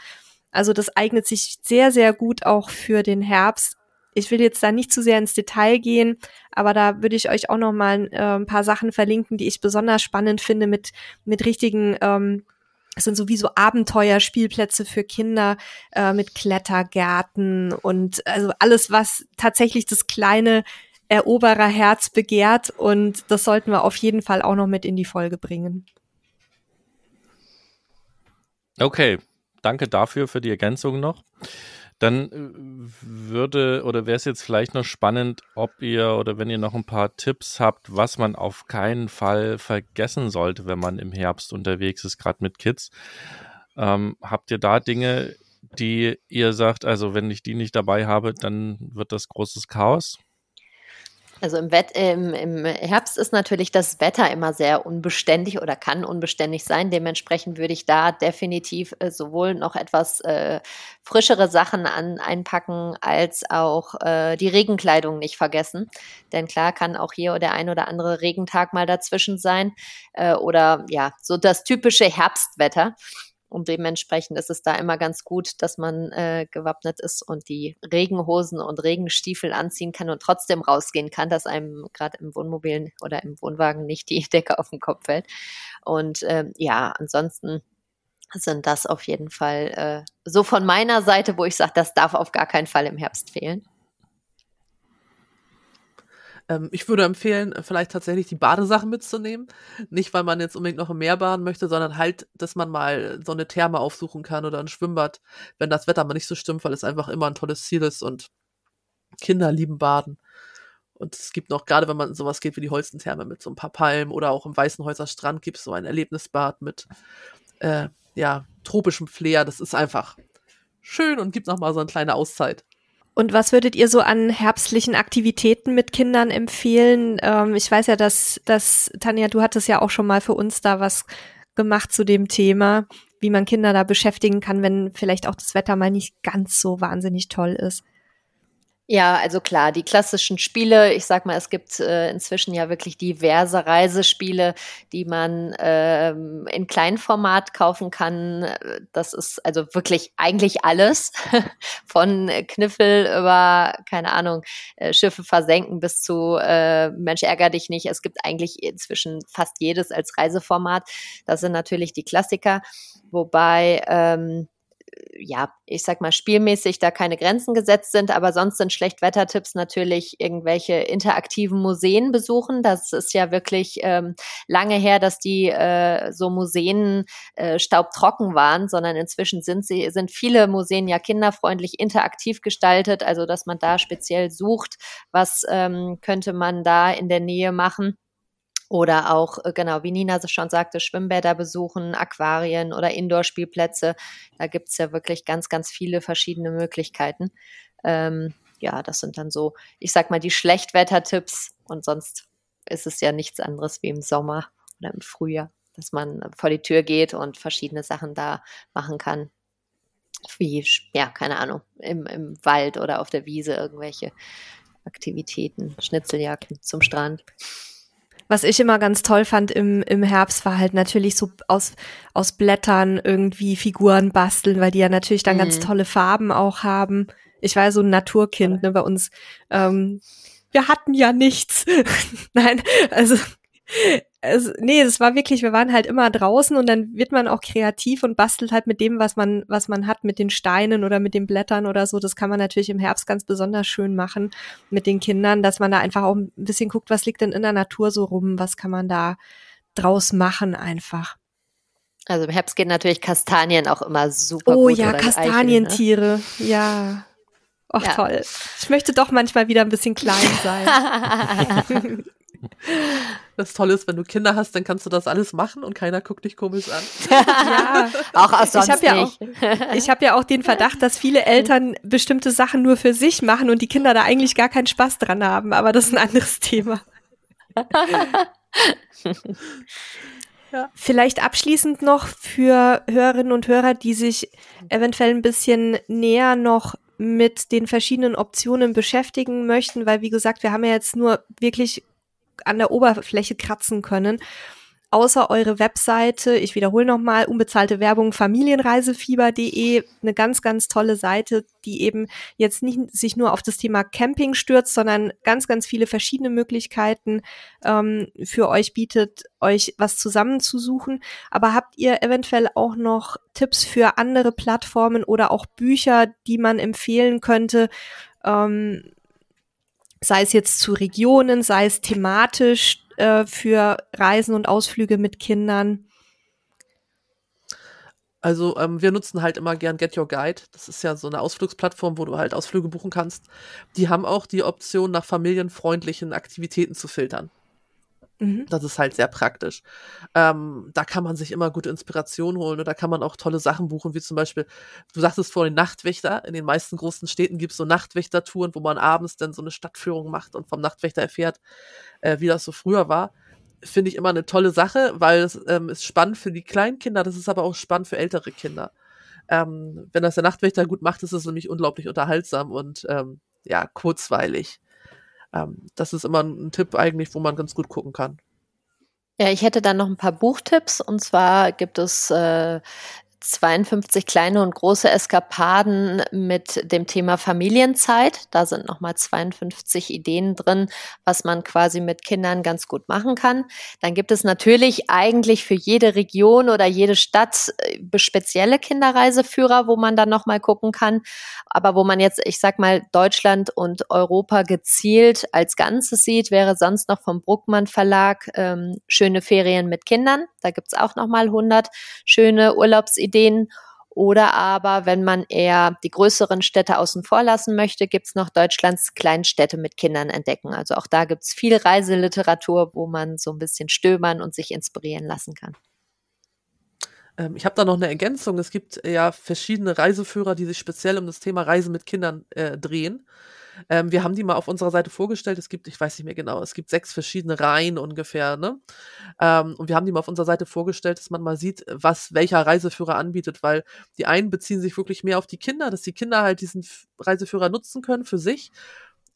Also das eignet sich sehr, sehr gut auch für den Herbst. Ich will jetzt da nicht zu sehr ins Detail gehen, aber da würde ich euch auch noch mal äh, ein paar Sachen verlinken, die ich besonders spannend finde mit, mit richtigen ähm, es sind sowieso Abenteuerspielplätze für Kinder äh, mit Klettergärten und also alles, was tatsächlich das kleine Erobererherz begehrt. Und das sollten wir auf jeden Fall auch noch mit in die Folge bringen. Okay, danke dafür für die Ergänzung noch. Dann äh, würde oder wäre es jetzt vielleicht noch spannend, ob ihr oder wenn ihr noch ein paar Tipps habt, was man auf keinen Fall vergessen sollte, wenn man im Herbst unterwegs ist, gerade mit Kids. Ähm, habt ihr da Dinge, die ihr sagt, also wenn ich die nicht dabei habe, dann wird das großes Chaos? Also im, Wett, im, im, Herbst ist natürlich das Wetter immer sehr unbeständig oder kann unbeständig sein. Dementsprechend würde ich da definitiv äh, sowohl noch etwas äh, frischere Sachen an, einpacken, als auch äh, die Regenkleidung nicht vergessen. Denn klar kann auch hier der ein oder andere Regentag mal dazwischen sein äh, oder ja, so das typische Herbstwetter. Und dementsprechend ist es da immer ganz gut, dass man äh, gewappnet ist und die Regenhosen und Regenstiefel anziehen kann und trotzdem rausgehen kann, dass einem gerade im Wohnmobil oder im Wohnwagen nicht die Decke auf den Kopf fällt. Und ähm, ja, ansonsten sind das auf jeden Fall äh, so von meiner Seite, wo ich sage, das darf auf gar keinen Fall im Herbst fehlen. Ähm, ich würde empfehlen, vielleicht tatsächlich die Badesachen mitzunehmen. Nicht, weil man jetzt unbedingt noch im Meer baden möchte, sondern halt, dass man mal so eine Therme aufsuchen kann oder ein Schwimmbad, wenn das Wetter mal nicht so stimmt, weil es einfach immer ein tolles Ziel ist und Kinder lieben Baden. Und es gibt noch, gerade wenn man sowas geht wie die Holstentherme mit so ein paar Palmen oder auch im Weißenhäuser Strand gibt es so ein Erlebnisbad mit, äh, ja, tropischem Flair. Das ist einfach schön und gibt noch mal so eine kleine Auszeit. Und was würdet ihr so an herbstlichen Aktivitäten mit Kindern empfehlen? Ähm, ich weiß ja, dass, dass, Tanja, du hattest ja auch schon mal für uns da was gemacht zu dem Thema. wie man Kinder da beschäftigen kann, wenn vielleicht auch das Wetter mal nicht ganz so wahnsinnig toll ist. Ja, also klar, die klassischen Spiele, ich sag mal, es gibt äh, inzwischen ja wirklich diverse Reisespiele, die man ähm, in Kleinformat kaufen kann. Das ist also wirklich eigentlich alles, von Kniffel über, keine Ahnung, äh, Schiffe versenken bis zu äh, Mensch, ärger dich nicht. Es gibt eigentlich inzwischen fast jedes als Reiseformat. Das sind natürlich die Klassiker, wobei ähm, ja, ich sag mal, spielmäßig da keine Grenzen gesetzt sind, aber sonst sind Schlechtwettertipps natürlich irgendwelche interaktiven Museen besuchen. Das ist ja wirklich ähm, lange her, dass die äh, so Museen äh, staubtrocken waren, sondern inzwischen sind sie, sind viele Museen ja kinderfreundlich interaktiv gestaltet, also dass man da speziell sucht, was ähm, könnte man da in der Nähe machen. Oder auch, äh, genau, wie Nina schon sagte, Schwimmbäder besuchen, Aquarien oder Indoor-Spielplätze. Da gibt's ja wirklich ganz, ganz viele verschiedene Möglichkeiten. Ähm, ja, das sind dann so, ich sag mal, die Schlechtwettertipps und sonst ist es ja nichts anderes wie im Sommer oder im Frühjahr, dass man vor die Tür geht und verschiedene Sachen da machen kann. Wie, ja, keine Ahnung, im, im Wald oder auf der Wiese irgendwelche Aktivitäten, Schnitzeljagden zum Strand. Was ich immer ganz toll fand im, im Herbst war halt natürlich so aus, aus Blättern irgendwie Figuren basteln, weil die ja natürlich dann mhm. ganz tolle Farben auch haben. Ich war ja so ein Naturkind, ne, bei uns. Ähm, wir hatten ja nichts. Nein, also es, nee, es war wirklich, wir waren halt immer draußen und dann wird man auch kreativ und bastelt halt mit dem, was man, was man hat, mit den Steinen oder mit den Blättern oder so. Das kann man natürlich im Herbst ganz besonders schön machen mit den Kindern, dass man da einfach auch ein bisschen guckt, was liegt denn in der Natur so rum, was kann man da draus machen einfach. Also im Herbst gehen natürlich Kastanien auch immer super oh, gut. Oh ja, Kastanientiere, Eichel, ne? ja. Ach ja. toll. Ich möchte doch manchmal wieder ein bisschen klein sein. Das Tolle ist, wenn du Kinder hast, dann kannst du das alles machen und keiner guckt dich komisch an. ja, auch aus sonst ich hab ja Auch, ich habe ja auch den Verdacht, dass viele Eltern bestimmte Sachen nur für sich machen und die Kinder da eigentlich gar keinen Spaß dran haben, aber das ist ein anderes Thema. ja. Vielleicht abschließend noch für Hörerinnen und Hörer, die sich eventuell ein bisschen näher noch mit den verschiedenen Optionen beschäftigen möchten, weil wie gesagt, wir haben ja jetzt nur wirklich an der Oberfläche kratzen können. Außer eure Webseite, ich wiederhole nochmal, unbezahlte Werbung familienreisefieber.de, eine ganz, ganz tolle Seite, die eben jetzt nicht sich nur auf das Thema Camping stürzt, sondern ganz, ganz viele verschiedene Möglichkeiten ähm, für euch bietet, euch was zusammenzusuchen. Aber habt ihr eventuell auch noch Tipps für andere Plattformen oder auch Bücher, die man empfehlen könnte? Ähm, sei es jetzt zu Regionen, sei es thematisch äh, für Reisen und Ausflüge mit Kindern? Also ähm, wir nutzen halt immer gern Get Your Guide. Das ist ja so eine Ausflugsplattform, wo du halt Ausflüge buchen kannst. Die haben auch die Option, nach familienfreundlichen Aktivitäten zu filtern. Mhm. Das ist halt sehr praktisch. Ähm, da kann man sich immer gute Inspiration holen und da kann man auch tolle Sachen buchen, wie zum Beispiel, du sagtest vorhin Nachtwächter. In den meisten großen Städten gibt es so Nachtwächtertouren, wo man abends dann so eine Stadtführung macht und vom Nachtwächter erfährt, äh, wie das so früher war. Finde ich immer eine tolle Sache, weil es ähm, ist spannend für die kleinen Kinder, das ist aber auch spannend für ältere Kinder. Ähm, wenn das der Nachtwächter gut macht, ist es nämlich unglaublich unterhaltsam und ähm, ja, kurzweilig ähm, das ist immer ein Tipp eigentlich, wo man ganz gut gucken kann. Ja, ich hätte dann noch ein paar Buchtipps. Und zwar gibt es äh, 52 kleine und große Eskapaden mit dem Thema Familienzeit. Da sind nochmal 52 Ideen drin, was man quasi mit Kindern ganz gut machen kann. Dann gibt es natürlich eigentlich für jede Region oder jede Stadt äh, spezielle Kinderreiseführer, wo man dann nochmal gucken kann. Aber wo man jetzt, ich sag mal, Deutschland und Europa gezielt als Ganzes sieht, wäre sonst noch vom Bruckmann Verlag ähm, Schöne Ferien mit Kindern. Da gibt's auch nochmal 100 schöne Urlaubsideen Ideen. Oder aber, wenn man eher die größeren Städte außen vor lassen möchte, gibt es noch Deutschlands Kleinstädte mit Kindern entdecken. Also auch da gibt es viel Reiseliteratur, wo man so ein bisschen stöbern und sich inspirieren lassen kann. Ähm, ich habe da noch eine Ergänzung. Es gibt ja verschiedene Reiseführer, die sich speziell um das Thema Reisen mit Kindern äh, drehen. Ähm, wir haben die mal auf unserer Seite vorgestellt. Es gibt, ich weiß nicht mehr genau, es gibt sechs verschiedene Reihen ungefähr. Ne? Ähm, und wir haben die mal auf unserer Seite vorgestellt, dass man mal sieht, was welcher Reiseführer anbietet, weil die einen beziehen sich wirklich mehr auf die Kinder, dass die Kinder halt diesen Reiseführer nutzen können für sich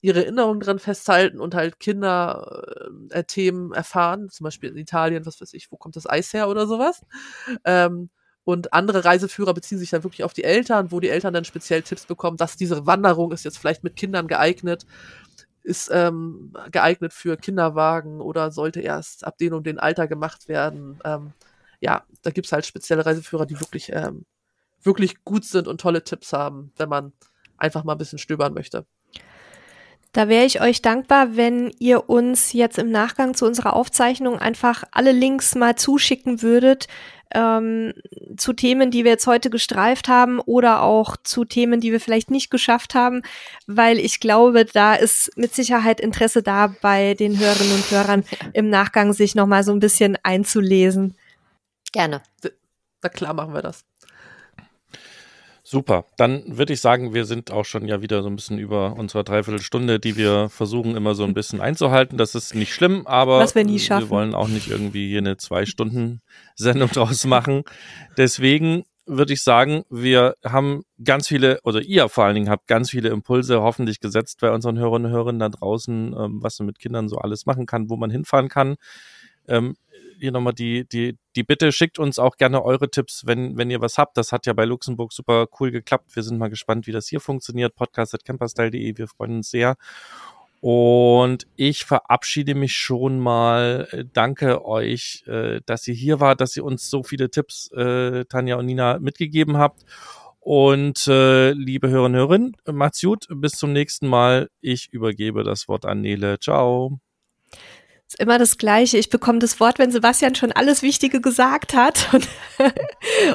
ihre Erinnerungen dran festhalten und halt Kinder-Themen äh, erfahren, zum Beispiel in Italien, was weiß ich, wo kommt das Eis her oder sowas. Ähm, und andere Reiseführer beziehen sich dann wirklich auf die Eltern, wo die Eltern dann speziell Tipps bekommen, dass diese Wanderung ist jetzt vielleicht mit Kindern geeignet, ist ähm, geeignet für Kinderwagen oder sollte erst ab dem und dem Alter gemacht werden. Ähm, ja, da gibt's halt spezielle Reiseführer, die wirklich, ähm, wirklich gut sind und tolle Tipps haben, wenn man einfach mal ein bisschen stöbern möchte. Da wäre ich euch dankbar, wenn ihr uns jetzt im Nachgang zu unserer Aufzeichnung einfach alle Links mal zuschicken würdet ähm, zu Themen, die wir jetzt heute gestreift haben oder auch zu Themen, die wir vielleicht nicht geschafft haben, weil ich glaube, da ist mit Sicherheit Interesse da bei den Hörerinnen und Hörern im Nachgang sich nochmal so ein bisschen einzulesen. Gerne. Na klar machen wir das. Super. Dann würde ich sagen, wir sind auch schon ja wieder so ein bisschen über unsere Dreiviertelstunde, die wir versuchen immer so ein bisschen einzuhalten. Das ist nicht schlimm, aber Was wir, nie schaffen. wir wollen auch nicht irgendwie hier eine Zwei-Stunden-Sendung draus machen. Deswegen würde ich sagen, wir haben ganz viele, oder ihr vor allen Dingen habt ganz viele Impulse hoffentlich gesetzt bei unseren Hörerinnen und Hörern da draußen, ähm, was man mit Kindern so alles machen kann, wo man hinfahren kann. Hier nochmal die, die, die Bitte, schickt uns auch gerne eure Tipps, wenn, wenn ihr was habt. Das hat ja bei Luxemburg super cool geklappt. Wir sind mal gespannt, wie das hier funktioniert. Podcast.camperstyle.de. Wir freuen uns sehr. Und ich verabschiede mich schon mal. Danke euch, äh, dass ihr hier wart, dass ihr uns so viele Tipps, äh, Tanja und Nina, mitgegeben habt. Und äh, liebe Hörerinnen und Hörer, macht's gut. Bis zum nächsten Mal. Ich übergebe das Wort an Nele. Ciao ist immer das Gleiche. Ich bekomme das Wort, wenn Sebastian schon alles Wichtige gesagt hat und,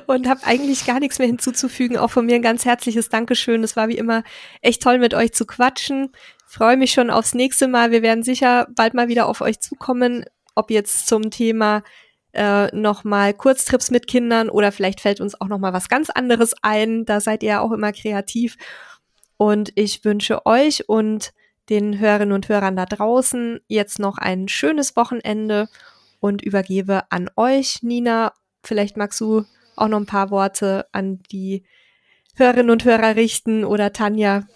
und habe eigentlich gar nichts mehr hinzuzufügen. Auch von mir ein ganz herzliches Dankeschön. Es war wie immer echt toll, mit euch zu quatschen. Freue mich schon aufs nächste Mal. Wir werden sicher bald mal wieder auf euch zukommen, ob jetzt zum Thema äh, nochmal Kurztrips mit Kindern oder vielleicht fällt uns auch nochmal was ganz anderes ein. Da seid ihr ja auch immer kreativ. Und ich wünsche euch und den Hörerinnen und Hörern da draußen jetzt noch ein schönes Wochenende und übergebe an euch, Nina. Vielleicht magst du auch noch ein paar Worte an die Hörerinnen und Hörer richten oder Tanja,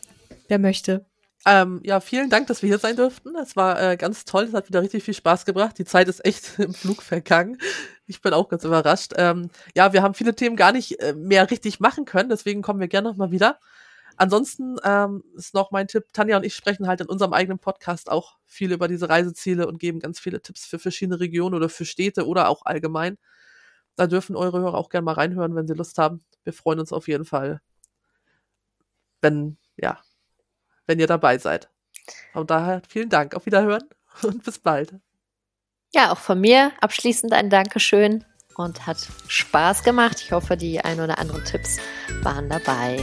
wer möchte. Ähm, ja, vielen Dank, dass wir hier sein durften. Es war äh, ganz toll, es hat wieder richtig viel Spaß gebracht. Die Zeit ist echt im Flug vergangen. Ich bin auch ganz überrascht. Ähm, ja, wir haben viele Themen gar nicht äh, mehr richtig machen können, deswegen kommen wir gerne nochmal wieder. Ansonsten ähm, ist noch mein Tipp, Tanja und ich sprechen halt in unserem eigenen Podcast auch viel über diese Reiseziele und geben ganz viele Tipps für verschiedene Regionen oder für Städte oder auch allgemein. Da dürfen eure Hörer auch gerne mal reinhören, wenn sie Lust haben. Wir freuen uns auf jeden Fall, wenn, ja, wenn ihr dabei seid. Und daher vielen Dank. Auf Wiederhören und bis bald. Ja, auch von mir abschließend ein Dankeschön und hat Spaß gemacht. Ich hoffe, die ein oder anderen Tipps waren dabei.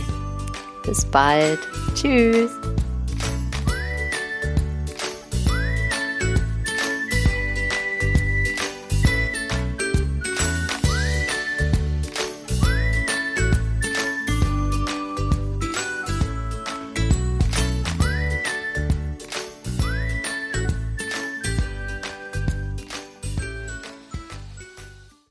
Bis bald. Tschüss.